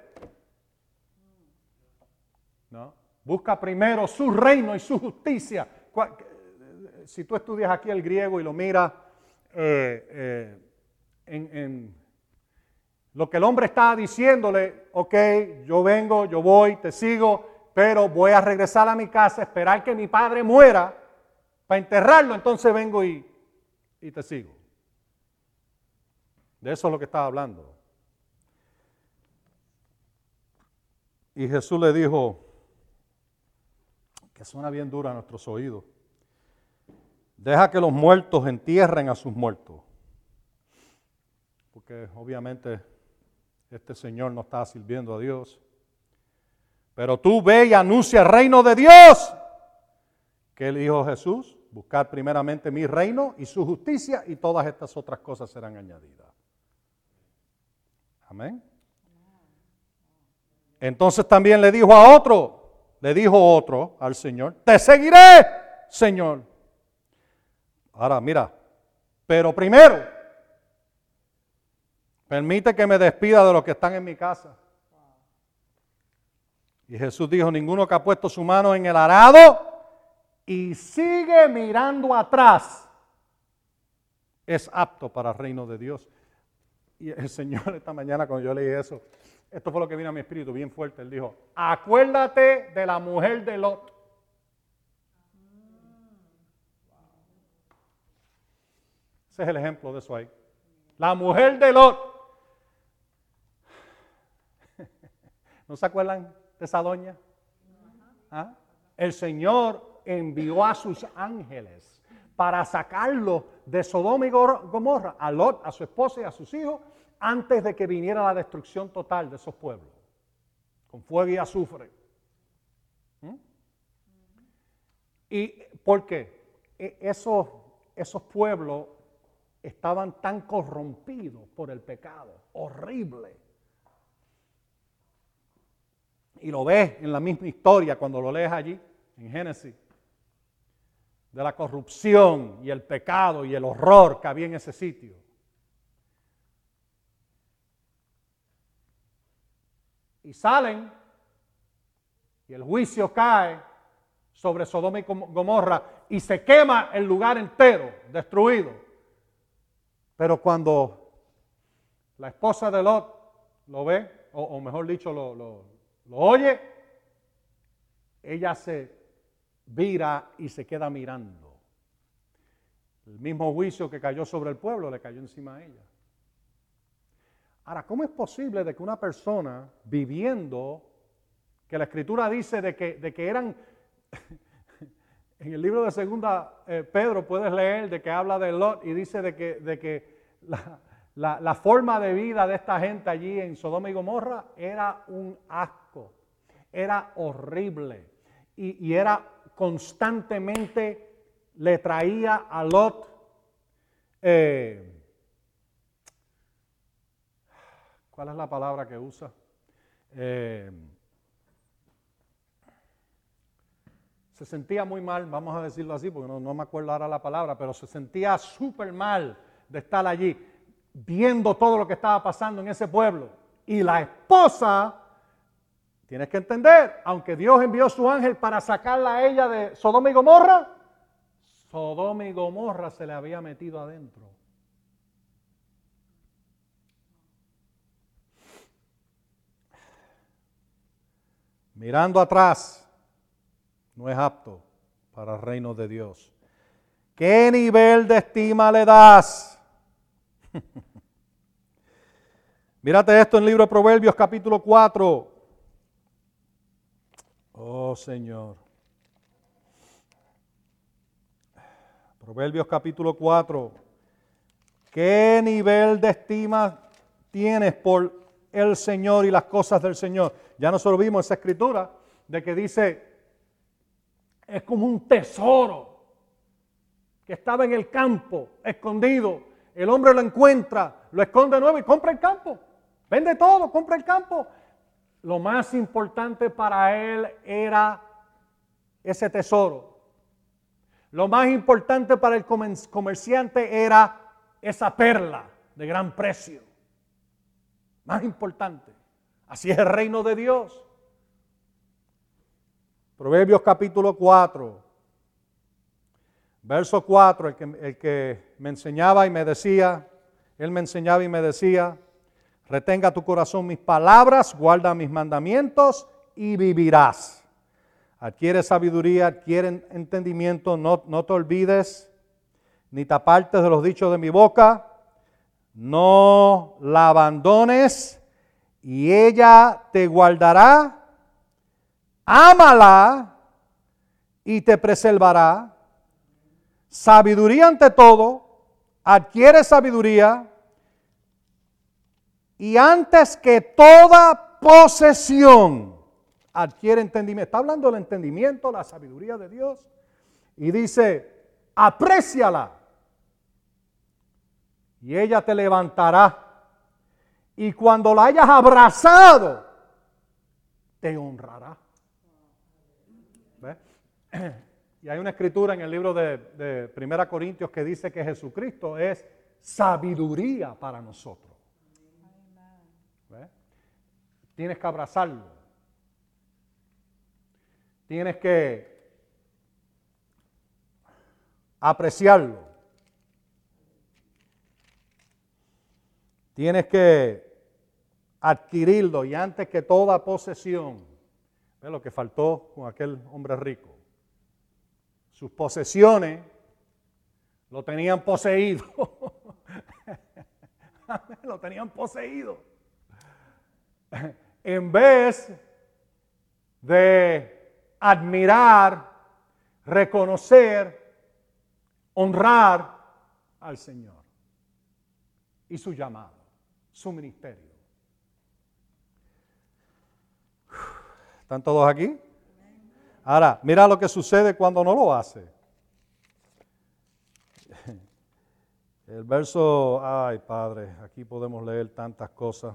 A: ¿No? Busca primero su reino y su justicia. Si tú estudias aquí el griego y lo miras eh, eh, en, lo que el hombre está diciéndole, ok, yo vengo, yo voy, te sigo, pero voy a regresar a mi casa, esperar que mi padre muera para enterrarlo, entonces vengo y, y te sigo. De eso es lo que estaba hablando. Y Jesús le dijo, que suena bien duro a nuestros oídos, deja que los muertos entierren a sus muertos. Porque obviamente este Señor no está sirviendo a Dios. Pero tú ve y anuncia el reino de Dios. ¿Qué le dijo Jesús? Buscar primeramente mi reino y su justicia y todas estas otras cosas serán añadidas. Amén. Entonces también le dijo a otro, le dijo otro al Señor, te seguiré, Señor. Ahora, mira, pero primero, permite que me despida de los que están en mi casa. Y Jesús dijo, ninguno que ha puesto su mano en el arado y sigue mirando atrás es apto para el reino de Dios. Y el Señor esta mañana cuando yo leí eso, esto fue lo que vino a mi espíritu bien fuerte. Él dijo, acuérdate de la mujer de Lot. Ese es el ejemplo de eso ahí. La mujer de Lot. ¿No se acuerdan de esa doña? ¿Ah? El Señor envió a sus ángeles para sacarlo de Sodoma y Gomorra, a Lot, a su esposa y a sus hijos, antes de que viniera la destrucción total de esos pueblos, con fuego y azufre. ¿Mm? ¿Y por qué? E, esos, esos pueblos estaban tan corrompidos por el pecado, horrible. Y lo ves en la misma historia cuando lo lees allí, en Génesis, de la corrupción y el pecado y el horror que había en ese sitio. y salen y el juicio cae sobre Sodoma y Gomorra y se quema el lugar entero, destruido. Pero cuando la esposa de Lot lo ve, o, mejor dicho, lo, lo oye, ella se vira y se queda mirando. El mismo juicio que cayó sobre el pueblo le cayó encima a ella. Ahora, ¿cómo es posible de que una persona viviendo, que la escritura dice de que, de que eran, *laughs* en el libro de segunda eh, Pedro puedes leer de que habla de Lot y dice de que, de que la, forma de vida de esta gente allí en Sodoma y Gomorra era un asco, era horrible y, era constantemente, le traía a Lot. Eh, ¿cuál es la palabra que usa? Eh, se sentía muy mal, vamos a decirlo así, porque no, no me acuerdo ahora la palabra, pero se sentía súper mal de estar allí, viendo todo lo que estaba pasando en ese pueblo. Y la esposa, tienes que entender, aunque Dios envió su ángel para sacarla a ella de Sodoma y Gomorra, Sodoma y Gomorra se le había metido adentro. Mirando atrás, no es apto para el reino de Dios. ¿Qué nivel de estima le das? *laughs* Mírate esto en el libro de Proverbios capítulo 4. Oh Señor. Proverbios capítulo 4. ¿Qué nivel de estima tienes por el Señor y las cosas del Señor? Ya nosotros vimos esa escritura de que dice, es como un tesoro que estaba en el campo, escondido. El hombre lo encuentra, lo esconde de nuevo y compra el campo. Vende todo, compra el campo. Lo más importante para él era ese tesoro. Lo más importante para el comerciante era esa perla de gran precio. Más importante. Así es el reino de Dios. Proverbios capítulo 4, verso 4, el que, el que me enseñaba y me decía, él me enseñaba y me decía, retenga tu corazón mis palabras, guarda mis mandamientos y vivirás. Adquiere sabiduría, adquiere entendimiento, no, no te olvides, ni te apartes de los dichos de mi boca, no la abandones y ella te guardará ámala y te preservará. Sabiduría ante todo, adquiere sabiduría y antes que toda posesión adquiere entendimiento. Está hablando del entendimiento, la sabiduría de Dios y dice, apréciala y ella te levantará. Y cuando la hayas abrazado, te honrará. *clears throat* Y hay una escritura en el libro de, de Primera Corintios que dice que Jesucristo es sabiduría para nosotros. Tienes que abrazarlo. Tienes que apreciarlo. Tienes que adquirirlo y antes que toda posesión, ve lo que faltó con aquel hombre rico sus posesiones lo tenían poseído. *laughs* lo tenían poseído. En vez de admirar, reconocer, honrar al Señor y su llamado, su ministerio. ¿Están todos aquí? Ahora, mira lo que sucede cuando no lo hace. El verso, ay Padre, aquí podemos leer tantas cosas.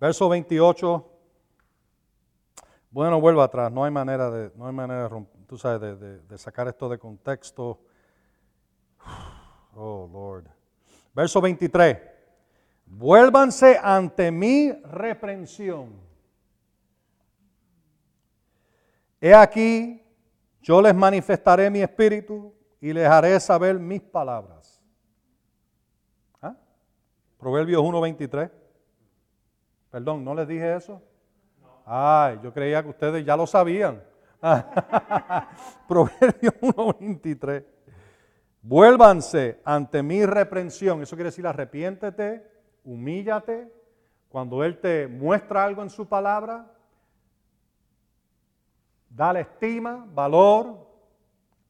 A: Verso 28. Bueno, vuelvo atrás. No hay manera de, no hay manera de, tú sabes, de sacar esto de contexto. *sighs* Oh, Lord. Verso 23. Vuélvanse ante mi reprensión. He aquí, yo les manifestaré mi espíritu y les haré saber mis palabras. ¿Ah? Proverbios 1.23. Perdón, ¿no les dije eso? Ay, yo creía que ustedes ya lo sabían. *laughs* Proverbios *laughs* 1.23. Vuélvanse ante mi reprensión. Eso quiere decir arrepiéntete, humíllate. Cuando Él te muestra algo en su palabra, dale estima, valor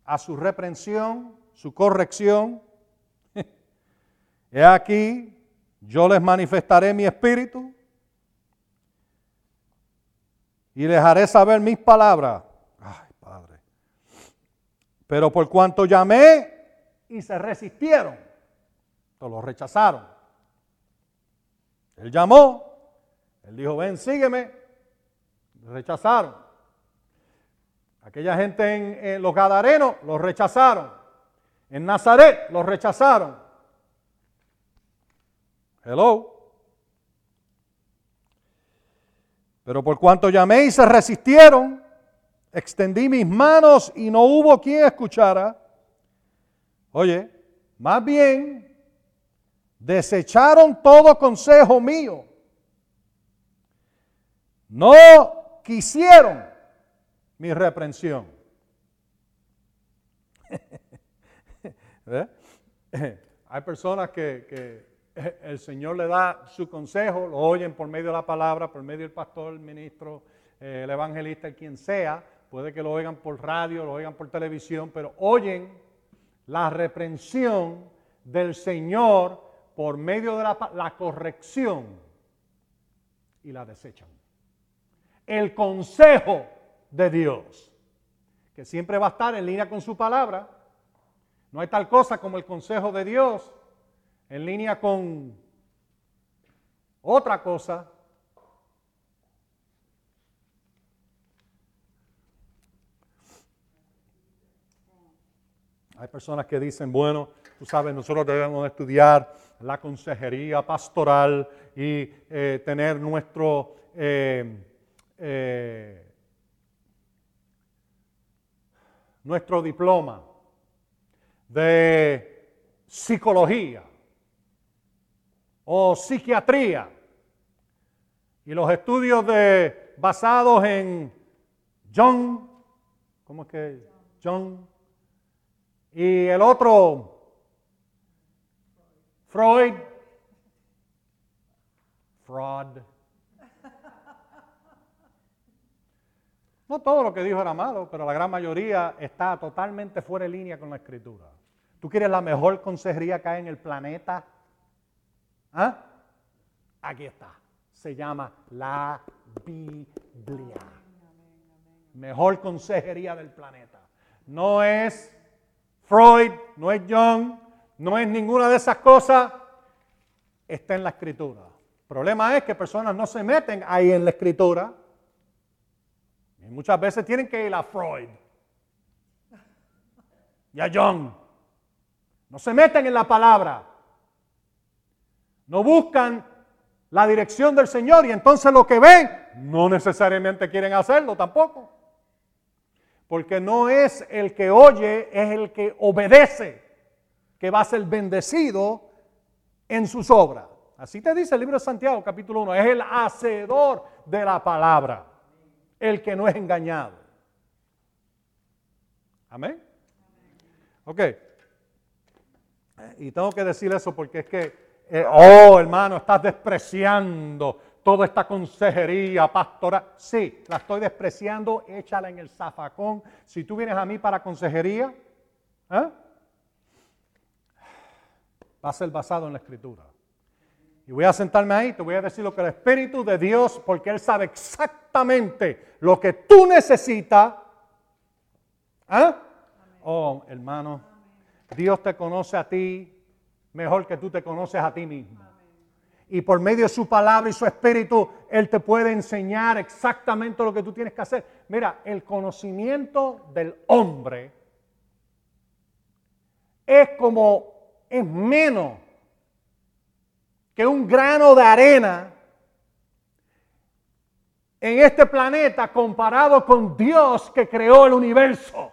A: a su reprensión, su corrección. *laughs* He aquí, yo les manifestaré mi espíritu y les haré saber mis palabras. Ay, Padre. Pero por cuanto llamé y se resistieron, o lo rechazaron. Él llamó, él dijo, ven, sígueme. Rechazaron. Aquella gente en, en los Gadarenos los rechazaron. En Nazaret los rechazaron. Hello. Pero por cuanto llamé y se resistieron, extendí mis manos y no hubo quien escuchara. Oye, más bien desecharon todo consejo mío. No quisieron mi reprensión. *laughs* *laughs* Hay personas que, el Señor le da su consejo, lo oyen por medio de la palabra, por medio del pastor, el ministro, eh, el evangelista, el quien sea. Puede que lo oigan por radio, lo oigan por televisión, pero oyen la reprensión del Señor por medio de la, corrección y la desechan. El consejo de Dios, que siempre va a estar en línea con su palabra. No hay tal cosa como el consejo de Dios en línea con otra cosa. Hay personas que dicen, bueno, tú sabes, nosotros debemos estudiar la consejería pastoral y eh, tener nuestro eh, eh, nuestro diploma de psicología o psiquiatría y los estudios de, basados en John, ¿cómo es que? John y el otro Freud, fraud. No todo lo que dijo era malo, pero la gran mayoría está totalmente fuera de línea con la escritura. ¿Tú quieres la mejor consejería que hay en el planeta? ¿Ah? Aquí está. Se llama la Biblia. Mejor consejería del planeta. No es Freud, no es John, no es ninguna de esas cosas, está en la escritura. El problema es que personas no se meten ahí en la escritura. Y muchas veces tienen que ir a Freud y a John. No se meten en la palabra. No buscan la dirección del Señor y entonces lo que ven no necesariamente quieren hacerlo tampoco. Porque no es el que oye, es el que obedece que va a ser bendecido en sus obras. Así te dice el libro de Santiago, capítulo 1. Es el hacedor de la palabra, el que no es engañado. Amén. Ok. Y tengo que decir eso porque es que, eh, oh hermano, estás despreciando toda esta consejería pastoral. Sí, la estoy despreciando, échala en el zafacón. Si tú vienes a mí para consejería, ¿eh? va a ser basado en la escritura. Y voy a sentarme ahí, te voy a decir lo que el Espíritu de Dios, porque Él sabe exactamente lo que tú necesitas. ¿Ah? Oh, hermano, Dios te conoce a ti mejor que tú te conoces a ti mismo. Y por medio de su palabra y su espíritu, Él te puede enseñar exactamente lo que tú tienes que hacer. Mira, el conocimiento del hombre es como es menos que un grano de arena en este planeta comparado con Dios que creó el universo.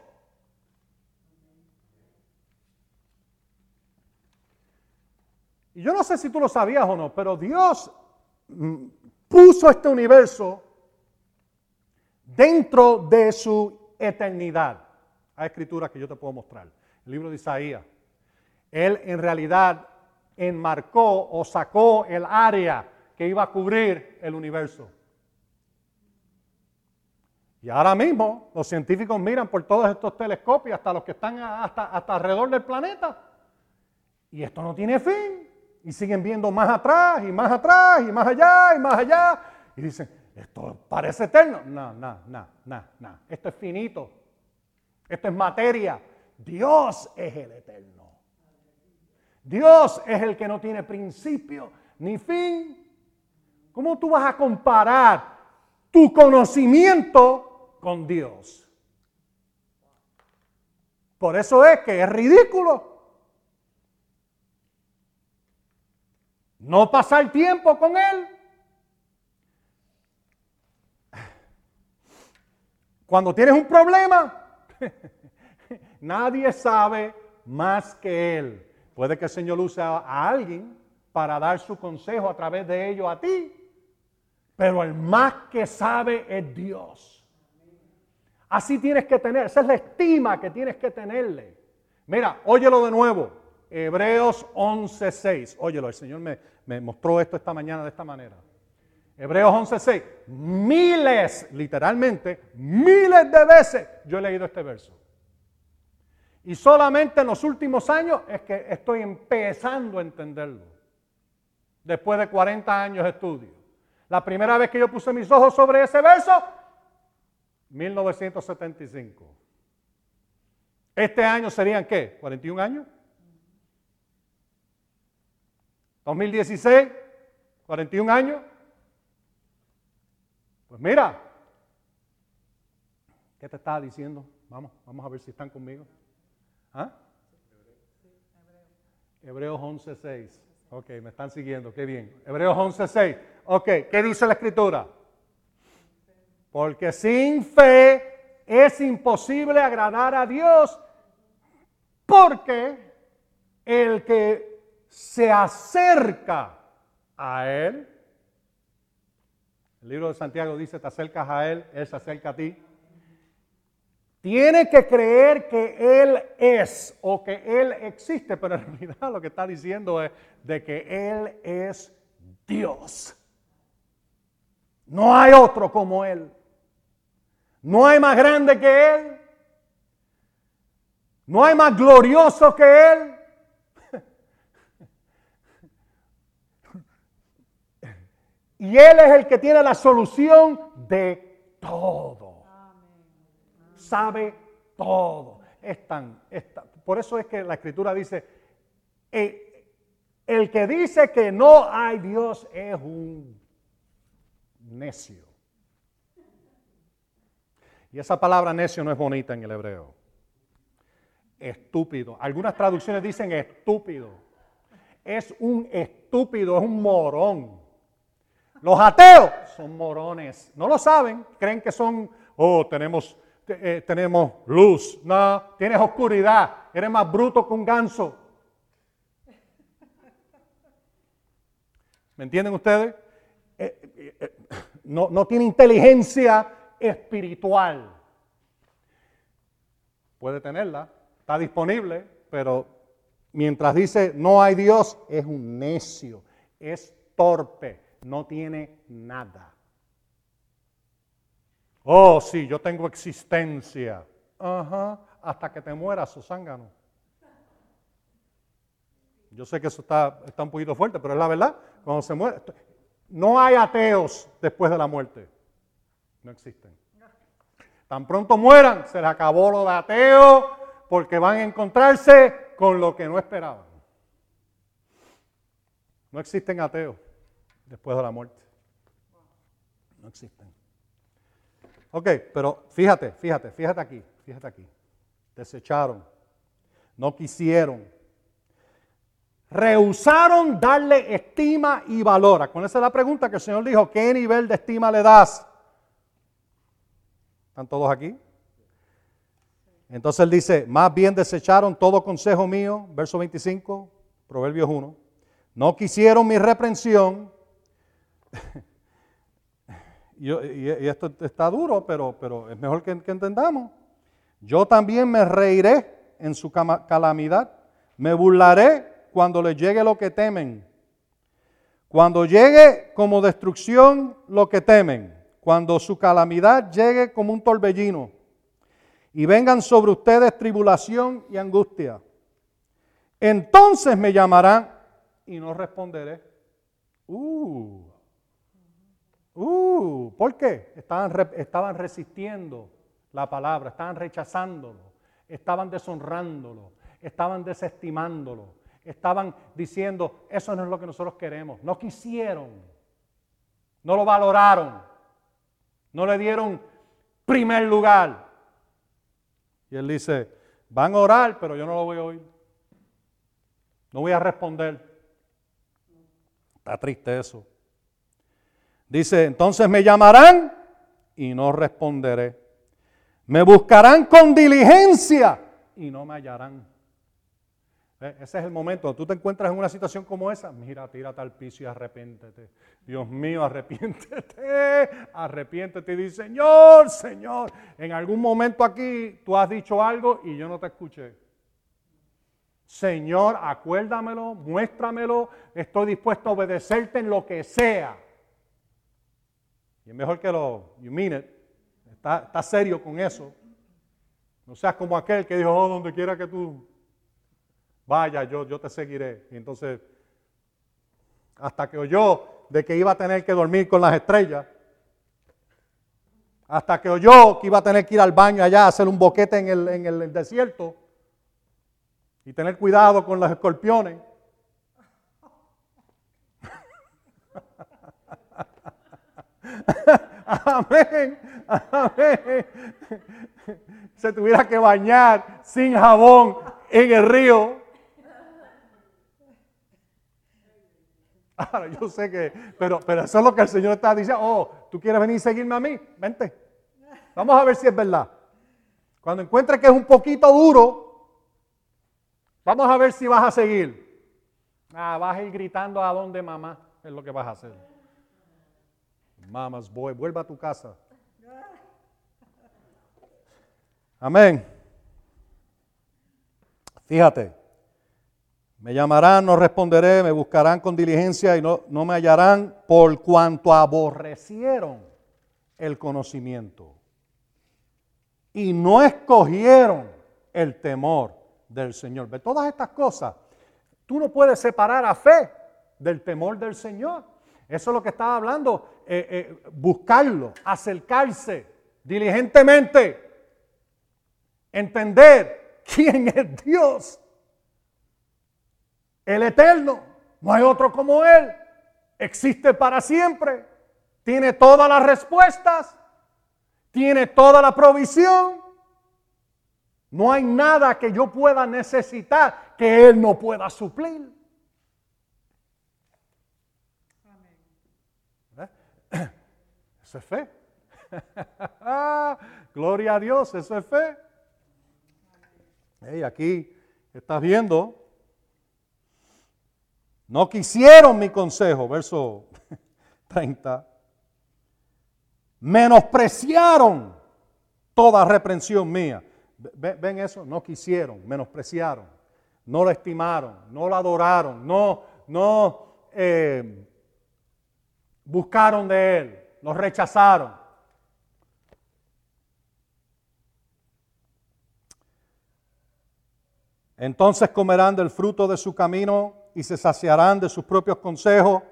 A: Y yo no sé si tú lo sabías o no, pero Dios mm, puso este universo dentro de su eternidad. Hay escrituras que yo te puedo mostrar. El libro de Isaías. Él en realidad enmarcó o sacó el área que iba a cubrir el universo. Y ahora mismo los científicos miran por todos estos telescopios, hasta los que están hasta, hasta alrededor del planeta, y esto no tiene fin. Y siguen viendo más atrás y más atrás y más allá y más allá. Y dicen, esto parece eterno. No, no, no, no, no. Esto es finito. Esto es materia. Dios es el eterno. Dios es el que no tiene principio ni fin. ¿Cómo tú vas a comparar tu conocimiento con Dios? Por eso es que es ridículo. No pasar tiempo con Él. Cuando tienes un problema, *laughs* nadie sabe más que Él. Puede que el Señor use a alguien para dar su consejo a través de ello a ti, pero el más que sabe es Dios. Así tienes que tener, esa es la estima que tienes que tenerle. Mira, óyelo de nuevo. Hebreos 11:6. Óyelo, el Señor me, mostró esto esta mañana de esta manera. Hebreos 11:6. Miles, literalmente, miles de veces yo he leído este verso. Y solamente en los últimos años es que estoy empezando a entenderlo. Después de 40 años de estudio. La primera vez que yo puse mis ojos sobre ese verso, 1975. Este año serían qué? ¿41 años? 2016, 41 años. Pues mira, ¿qué te estaba diciendo? Vamos, vamos a ver si están conmigo. ¿Ah? Hebreos 11.6. Ok, me están siguiendo, qué bien. Hebreos 11.6. Ok, ¿qué dice la escritura? Porque sin fe es imposible agradar a Dios, porque el que se acerca a Él, el libro de Santiago dice, te acercas a Él, Él se acerca a ti. Tiene que creer que Él es o que Él existe, pero en realidad lo que está diciendo es de que Él es Dios. No hay otro como Él. No hay más grande que Él. No hay más glorioso que Él. Y Él es el que tiene la solución de todo sabe todo. Por eso es que la escritura dice, eh, el que dice que no hay Dios es un necio. Y esa palabra necio no es bonita en el hebreo. Estúpido. Algunas traducciones dicen estúpido. Es un estúpido, es un morón. Los ateos son morones. No lo saben. Creen que son, oh, tenemos eh, tenemos luz. No, tienes oscuridad. Eres más bruto que un ganso. ¿Me entienden ustedes? Eh, eh, no, no tiene inteligencia espiritual. Puede tenerla, está disponible, pero mientras dice no hay Dios, es un necio, es torpe, no tiene nada. Oh, sí, yo tengo existencia. Ajá, hasta que te mueras, zángano. Yo sé que eso está, está un poquito fuerte, pero es la verdad. Cuando se muere, no hay ateos después de la muerte. No existen. Tan pronto mueran, se les acabó lo de ateo, porque van a encontrarse con lo que no esperaban. No existen ateos después de la muerte. No existen. Ok, pero fíjate, fíjate, fíjate aquí, fíjate aquí. Desecharon, no quisieron, rehusaron darle estima y valor. Con esa es la pregunta que el Señor dijo, ¿qué nivel de estima le das? ¿Están todos aquí? Entonces él dice, más bien desecharon todo consejo mío, verso 25, Proverbios 1. No quisieron mi reprensión. *laughs* y, esto está duro, pero, es mejor que, que entendamos. Yo también me reiré en su calamidad, me burlaré cuando le llegue lo que temen. Cuando llegue como destrucción lo que temen, cuando su calamidad llegue como un torbellino y vengan sobre ustedes tribulación y angustia, entonces me llamarán y no responderé. Uh, uh ¿Por qué? Estaban, estaban resistiendo la palabra, estaban rechazándolo, estaban deshonrándolo, estaban desestimándolo, estaban diciendo, eso no es lo que nosotros queremos. No quisieron, no lo valoraron, no le dieron primer lugar. Y él dice, van a orar, pero yo no lo voy a oír. No voy a responder. Está triste eso. Dice, entonces me llamarán y no responderé. Me buscarán con diligencia y no me hallarán. Ese es el momento. Tú te encuentras en una situación como esa. Mira, tírate al piso y arrepiéntete. Dios mío, arrepiéntete. *laughs* Arrepiéntete y dice, Señor, Señor. En algún momento aquí tú has dicho algo y yo no te escuché. Señor, acuérdamelo, muéstramelo. Estoy dispuesto a obedecerte en lo que sea. Y es mejor que lo, you mean it. Está, serio con eso. No seas como aquel que dijo, oh, donde quiera que tú vaya, yo, yo te seguiré. Y entonces, hasta que oyó de que iba a tener que dormir con las estrellas, hasta que oyó que iba a tener que ir al baño allá a hacer un boquete en el, en el desierto y tener cuidado con los escorpiones. Amén. Amén. Se tuviera que bañar sin jabón en el río. Ahora, yo sé que, pero, pero eso es lo que el Señor está diciendo. Oh, ¿tú quieres venir y seguirme a mí? Vente. Vamos a ver si es verdad. Cuando encuentres que es un poquito duro, vamos a ver si vas a seguir. Ah, vas a ir gritando a donde mamá, es lo que vas a hacer. Mamas boy, vuelva a tu casa. *laughs* Amén. Fíjate, me llamarán, no responderé, me buscarán con diligencia y no, no me hallarán por cuanto aborrecieron el conocimiento y no escogieron el temor del Señor. De todas estas cosas, tú no puedes separar a fe del temor del Señor. Eso es lo que estaba hablando, eh, eh, buscarlo, acercarse diligentemente, entender quién *laughs* es Dios, el eterno, no hay otro como Él, existe para siempre, tiene todas las respuestas, tiene toda la provisión. No hay nada que yo pueda necesitar que Él no pueda suplir. Eso es fe. *laughs* Gloria a Dios, eso es fe. Y aquí estás viendo, no quisieron mi consejo, verso *laughs* 30. Menospreciaron toda reprensión mía. ¿Ven eso? No quisieron, menospreciaron, no lo estimaron, no lo adoraron, no, no eh, buscaron de Él, lo rechazaron. Entonces comerán del fruto de su camino y se saciarán de sus propios consejos,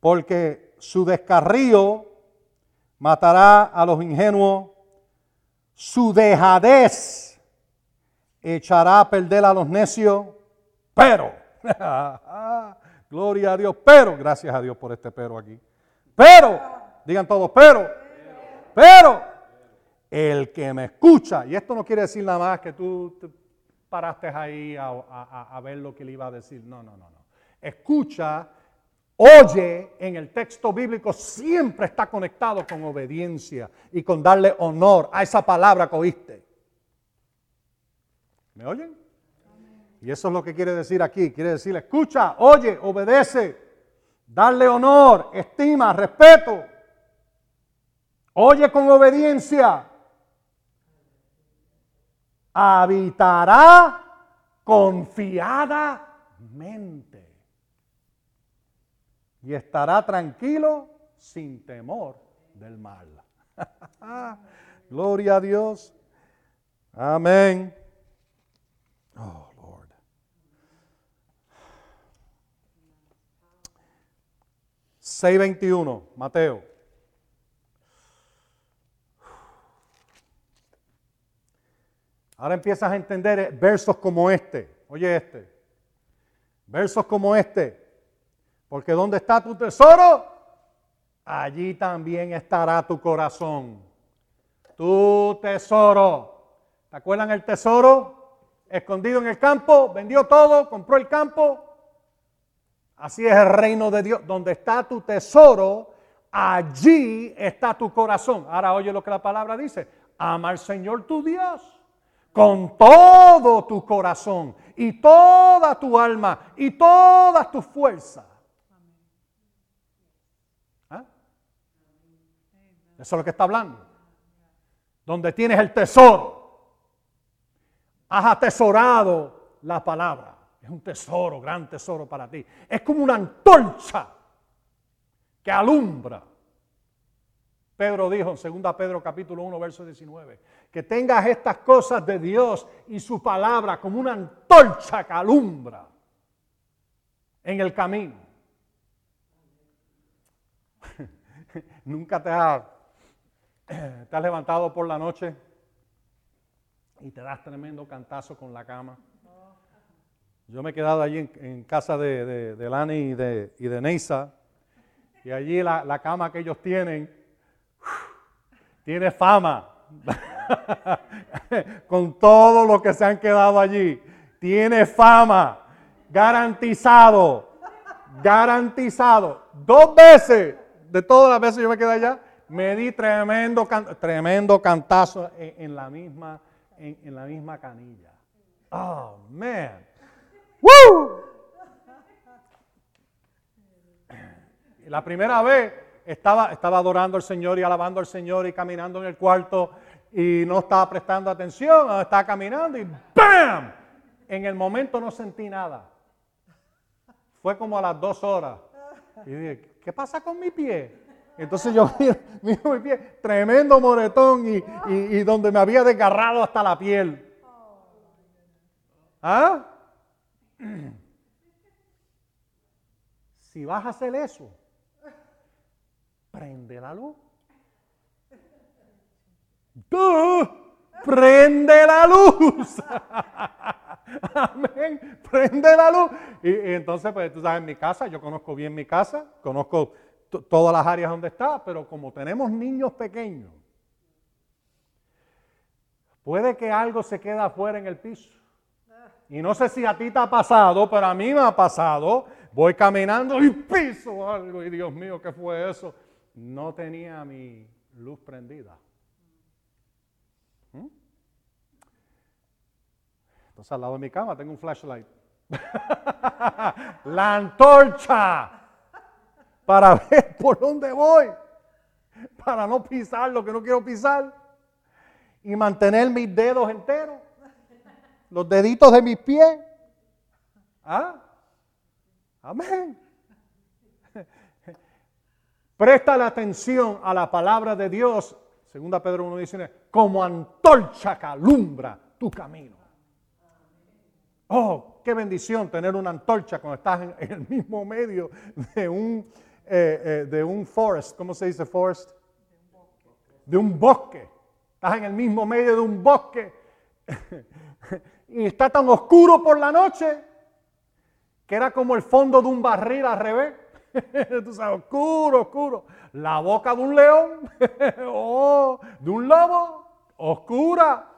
A: porque su descarrío matará a los ingenuos, su dejadez echará a perder a los necios, pero, *laughs* gloria a Dios, pero, gracias a Dios por este pero aquí. Pero, digan todos, pero, pero, el que me escucha, y esto no quiere decir nada más que tú te paraste ahí a, ver lo que le iba a decir, no, no, no, no. Escucha, oye en el texto bíblico siempre está conectado con obediencia y con darle honor a esa palabra que oíste. ¿Me oyen? Y eso es lo que quiere decir aquí. Quiere decir, escucha, oye, obedece darle honor, estima, respeto. Oye con obediencia. Habitará confiadamente. Y estará tranquilo sin temor del mal. *laughs* Gloria a Dios. Amén. Oh. 6.21, Mateo. Ahora empiezas a entender versos como este. Oye este. Versos como este. Porque donde está tu tesoro, allí también estará tu corazón. Tu tesoro. ¿Te acuerdan el tesoro? Escondido en el campo, vendió todo, compró el campo. Así es el reino de Dios. Donde está tu tesoro, allí está tu corazón. Ahora oye lo que la palabra dice. Ama al Señor tu Dios con todo tu corazón y toda tu alma y todas tus fuerzas. ¿Ah? Eso es lo que está hablando. Donde tienes el tesoro. Has atesorado la palabra. Es un tesoro, gran tesoro para ti. Es como una antorcha que alumbra. Pedro dijo en 2 Pedro capítulo 1, verso 19, que tengas estas cosas de Dios y su palabra como una antorcha que alumbra en el camino. *laughs* Nunca te has, te has levantado por la noche y te das tremendo cantazo con la cama. Yo me he quedado allí en, casa de, Lani y de, Neisa, y allí la cama que ellos tienen tiene fama. *laughs* con todo lo que se han quedado allí. Tiene fama, garantizado, garantizado. Dos veces, de todas las veces yo me quedé allá, me di tremendo, tremendo cantazo en, la misma, en, la misma canilla. Oh, man. ¡Woo! La primera vez estaba, estaba adorando al Señor y alabando al Señor y caminando en el cuarto y no estaba prestando atención, estaba caminando y ¡BAM! En el momento no sentí nada. Fue como a las dos horas. Y dije, ¿qué pasa con mi pie? Entonces yo *laughs* miro, mi pie, tremendo moretón y, y, donde me había desgarrado hasta la piel. ¿Ah? *clears throat* Si vas a hacer eso, prende la luz. Prende la luz. *laughs* Amén. Prende la luz. Y, entonces, pues tú sabes, en mi casa, yo conozco bien mi casa, conozco todas las áreas donde está, pero como tenemos niños pequeños, puede que algo se quede afuera en el piso. Y no sé si a ti te ha pasado, pero a mí me ha pasado. Voy caminando y piso algo. Y Dios mío, ¿qué fue eso? No tenía mi luz prendida. Entonces al lado de mi cama tengo un flashlight. *laughs* la antorcha para ver por dónde voy, para no pisar lo que no quiero pisar y mantener mis dedos enteros, los deditos de mis pies. ¿Ah? Amén. Presta la atención a la palabra de Dios, segunda Pedro 1.19, como antorcha que alumbra tu camino. Oh, qué bendición tener una antorcha cuando estás en, el mismo medio de un, eh, eh, de un forest. ¿Cómo se dice forest? De un bosque. Estás en el mismo medio de un bosque *laughs* y está tan oscuro por la noche que era como el fondo de un barril al revés. *laughs* Tú sabes, oscuro, oscuro. La boca de un león, *laughs* oh, de un lobo, oscura.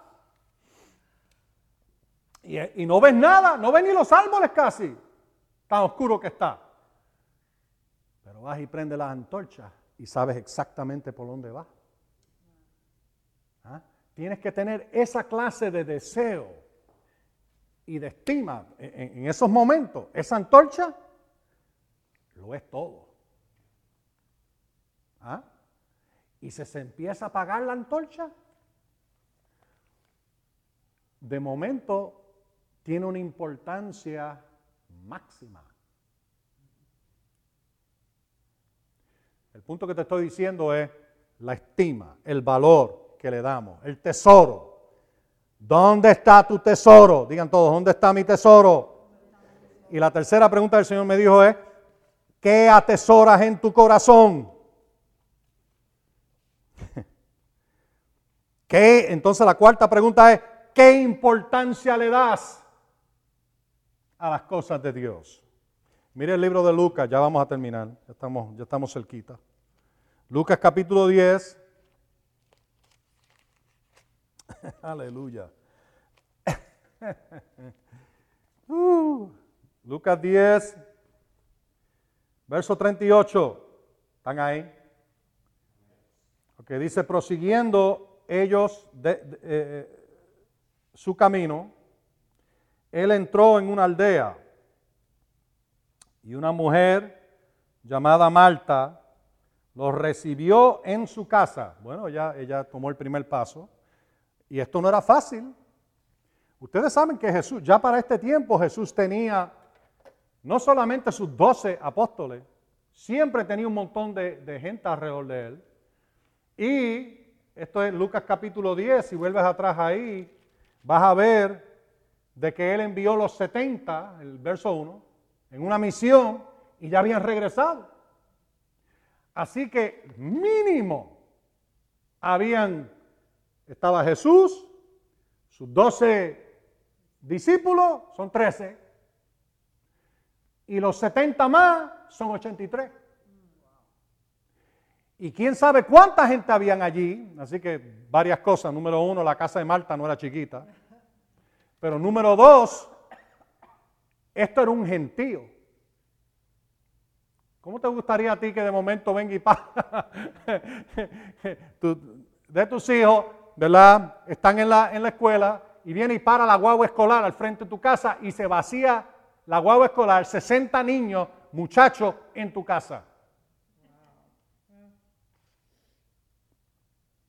A: Y, no ves nada, no ves ni los árboles casi, tan oscuro que está. Pero vas y prendes las antorchas y sabes exactamente por dónde vas. ¿Ah? Tienes que tener esa clase de deseo y de estima en esos momentos. Esa antorcha lo es todo. ¿Ah? Y si se empieza a apagar la antorcha, de momento tiene una importancia máxima. El punto que te estoy diciendo es la estima, el valor que le damos, el tesoro. ¿Dónde está tu tesoro? Digan todos, ¿dónde está mi tesoro? Y la tercera pregunta del Señor me dijo es, ¿qué atesoras en tu corazón? *laughs* ¿Qué? Entonces la cuarta pregunta es, ¿Qué importancia le das a las cosas de Dios? Mire el libro de Lucas, ya vamos a terminar, ya estamos, ya estamos cerquita. Lucas capítulo 10. *laughs* Aleluya. *laughs* Uh, Lucas 10, verso 38. ¿Están ahí? Que dice, prosiguiendo ellos de, eh, su camino, él entró en una aldea y una mujer llamada Marta los recibió en su casa. Bueno, ya ella tomó el primer paso y esto no era fácil. Ustedes saben que Jesús, ya para este tiempo Jesús tenía no solamente sus doce apóstoles, siempre tenía un montón de, gente alrededor de él. Y esto es Lucas capítulo 10, si vuelves atrás ahí, vas a ver de que él envió los 70, el verso 1, en una misión y ya habían regresado. Así que mínimo habían, estaba Jesús, sus 12 discípulos, son 13, y los 70 más son 83. Y quién sabe cuánta gente habían allí. Así que varias cosas. Número uno, la casa de Marta no era chiquita. Pero número dos, esto era un gentío. ¿Cómo te gustaría a ti que de momento venga y pa *laughs* de tus hijos, ¿verdad? Están en la, en la escuela y viene y para la guagua escolar al frente de tu casa y se vacía la guagua escolar, 60 niños, muchachos en tu casa.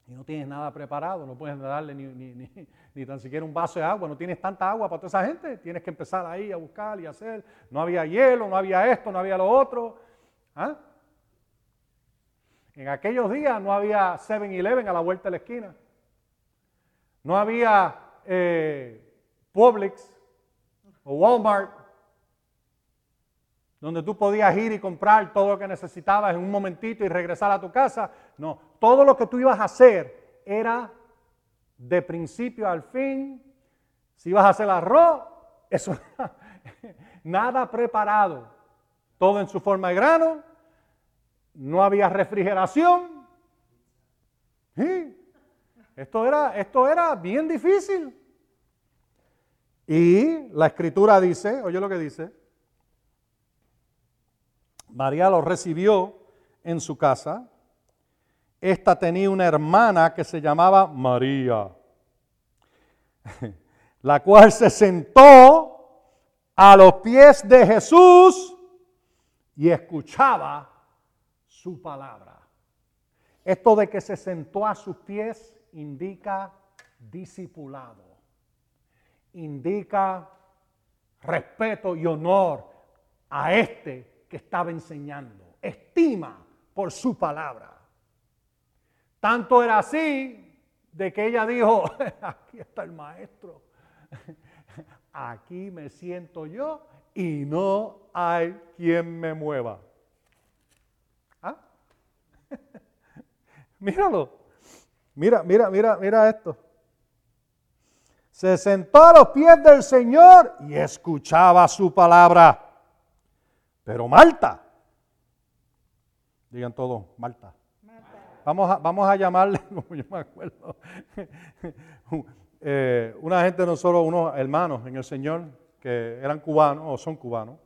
A: y no tienes nada preparado, no puedes darle ni, tan siquiera un vaso de agua, no tienes tanta agua para toda esa gente, tienes que empezar ahí a buscar y hacer. No había hielo, no había esto, no había lo otro. ¿Ah? En aquellos días no había 7-Eleven a la vuelta de la esquina. No había eh, Publix o Walmart donde tú podías ir y comprar todo lo que necesitabas en un momentito y regresar a tu casa. No, todo lo que tú ibas a hacer era de principio al fin. Si ibas a hacer arroz, *laughs* eso nada preparado. Todo en su forma de grano. No había refrigeración. Esto, era, esto era bien difícil. Y la escritura dice, oye lo que dice, María lo recibió en su casa. Esta tenía una hermana que se llamaba María, *laughs* la cual se sentó a los pies de Jesús y escuchaba su palabra. Esto de que se sentó a sus pies indica discipulado, indica respeto y honor a este que estaba enseñando, estima por su palabra. Tanto era así de que ella dijo, *laughs* aquí está el maestro, aquí me siento yo y no hay quien me mueva. ¿Ah? *laughs* Míralo, mira, mira, mira, mira esto. Se sentó a los pies del Señor y escuchaba su palabra. Pero Malta, digan todos, Malta. Vamos, a, vamos a llamarle, *laughs* como yo me acuerdo, eh, una gente, no solo unos hermanos en el Señor, que eran cubanos o son cubanos,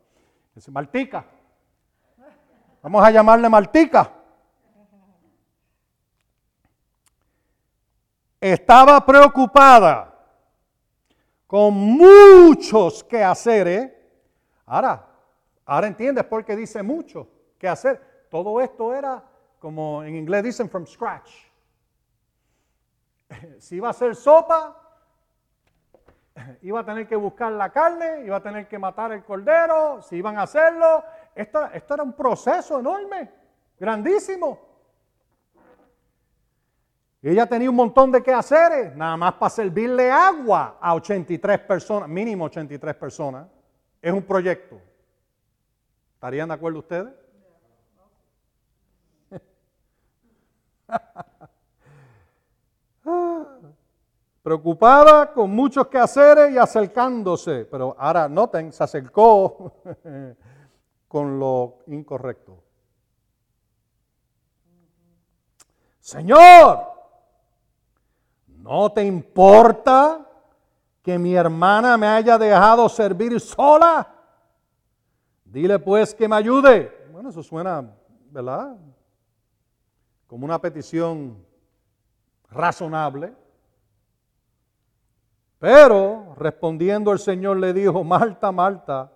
A: dice, Maltica. Vamos a llamarle Maltica. Estaba preocupada con muchos quehaceres. Ahora, Ahora entiendes por qué dice mucho que hacer. Todo esto era, como en inglés dicen, from scratch. *laughs* Si iba a hacer sopa, iba a tener que buscar la carne, iba a tener que matar el cordero, si iban a hacerlo. Esto, era un proceso enorme, grandísimo. Ella tenía un montón de quehaceres, nada más para servirle agua a 83 personas, mínimo 83 personas. Es un proyecto. ¿Estarían de acuerdo ustedes? *laughs* preocupada con muchos quehaceres y acercándose. Pero ahora noten, se acercó *laughs* con lo incorrecto. Señor, ¿no te importa que mi hermana me haya dejado servir sola? Dile pues que me ayude. Bueno, eso suena, ¿verdad? Como una petición razonable. Pero respondiendo el Señor le dijo, Marta, Marta,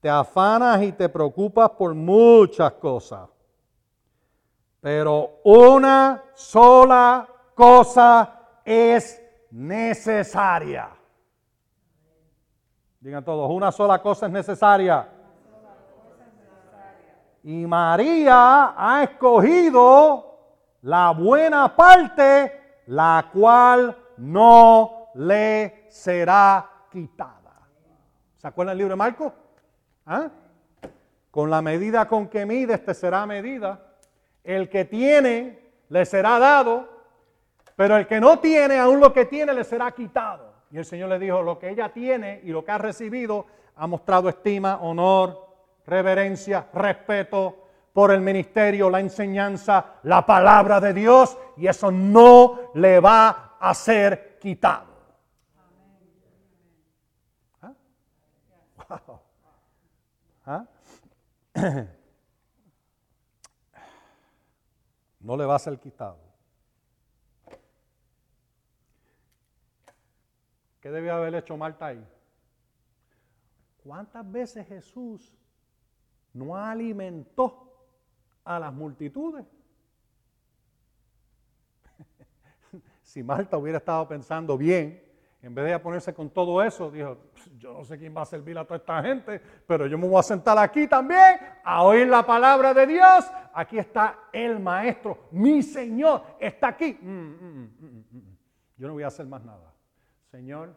A: te afanas y te preocupas por muchas cosas, pero una sola cosa es necesaria. Digan todos, una sola cosa es necesaria. Y María ha escogido la buena parte, la cual no le será quitada. ¿Se acuerdan el libro de Marcos? ¿Ah? Con la medida con que mides te será medida. El que tiene le será dado, pero el que no tiene, aún lo que tiene le será quitado. Y el Señor le dijo, lo que ella tiene y lo que ha recibido ha mostrado estima, honor, reverencia, respeto por el ministerio, la enseñanza, la palabra de Dios, y eso no le va a ser quitado. ¿Ah? ¿Ah? *clears throat* No le va a ser quitado. ¿Qué debió haber hecho Marta ahí? ¿Cuántas veces Jesús no alimentó a las multitudes? *laughs* si Marta hubiera estado pensando bien, en vez de ponerse con todo eso, dijo, yo no sé quién va a servir a toda esta gente, pero yo me voy a sentar aquí también a oír la palabra de Dios. Aquí está el maestro, mi Señor, está aquí. Mm, mm, mm, yo no voy a hacer más nada. Señor,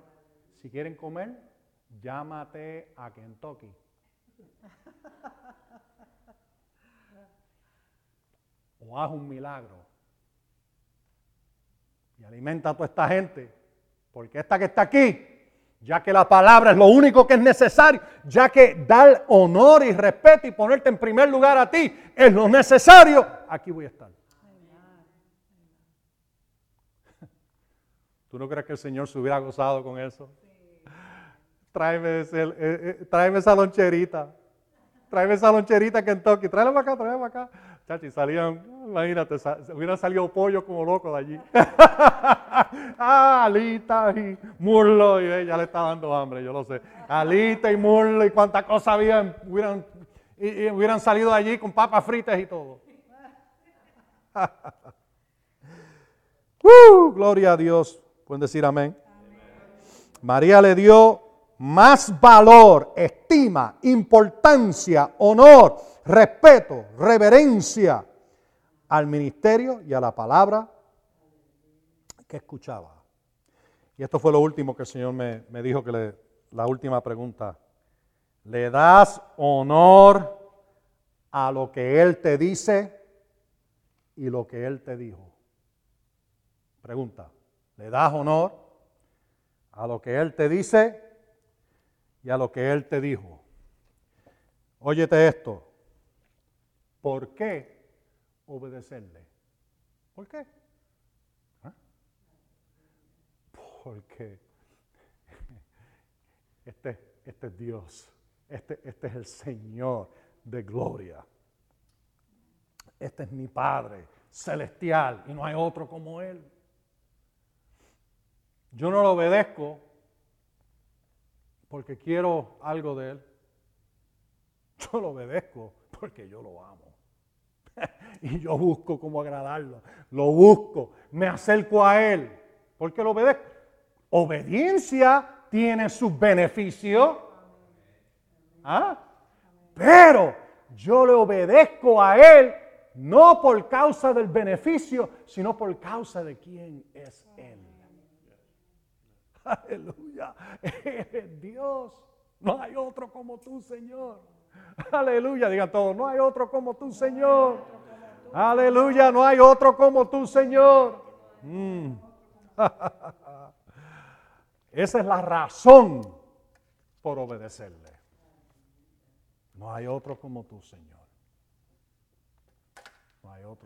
A: si quieren comer, llámate a Kentucky. O haz un milagro. Y alimenta a toda esta gente porque esta que está aquí, ya que la palabra es lo único que es necesario, ya que dar honor y respeto y ponerte en primer lugar a ti es lo necesario, aquí voy a estar. *laughs* ¿Tú no crees que el Señor se hubiera gozado con eso? Tráeme, ese, eh, eh, tráeme esa loncherita. Tráeme esa loncherita Kentucky. Tráela para acá, tráela para acá. Chachi, salían, imagínate, hubieran salido pollo como loco de allí. *laughs* ah, alitas y murlo, y ya le está dando hambre, yo lo sé. Alita y murlo y cuántas cosas habían, hubieran, y, hubieran salido allí con papas fritas y todo. *laughs* uh, gloria a Dios. Pueden decir amén. María le dio más valor, estima, importancia, honor respeto, reverencia al ministerio y a la palabra que escuchaba. Y esto fue lo último que el Señor me, dijo, que le, la última pregunta. ¿Le das honor a lo que Él te dice y lo que Él te dijo? Pregunta. ¿Le das honor a lo que Él te dice y a lo que Él te dijo? Óyete esto. ¿Por qué obedecerle? ¿Por qué? ¿Ah? Porque *laughs* este, este es Dios, este, este es el Señor de gloria. Este es mi Padre celestial y no hay otro como Él. Yo no lo obedezco porque quiero algo de Él. Yo lo obedezco porque yo lo amo. *laughs* y yo busco cómo agradarlo. Lo busco, me acerco a Él. porque lo obedezco? Obediencia tiene sus beneficios. ¿Ah? Pero yo le obedezco a Él no por causa del beneficio, sino por causa de quién es Él. *laughs* Aleluya. *laughs* Dios. No hay otro como tú, Señor. *laughs* Aleluya, digan todos, no hay otro como tú, Señor. Aleluya, no hay otro como tú, Señor. Mm. *laughs* Esa es la razón por obedecerle. No hay otro como tú, Señor. No hay otro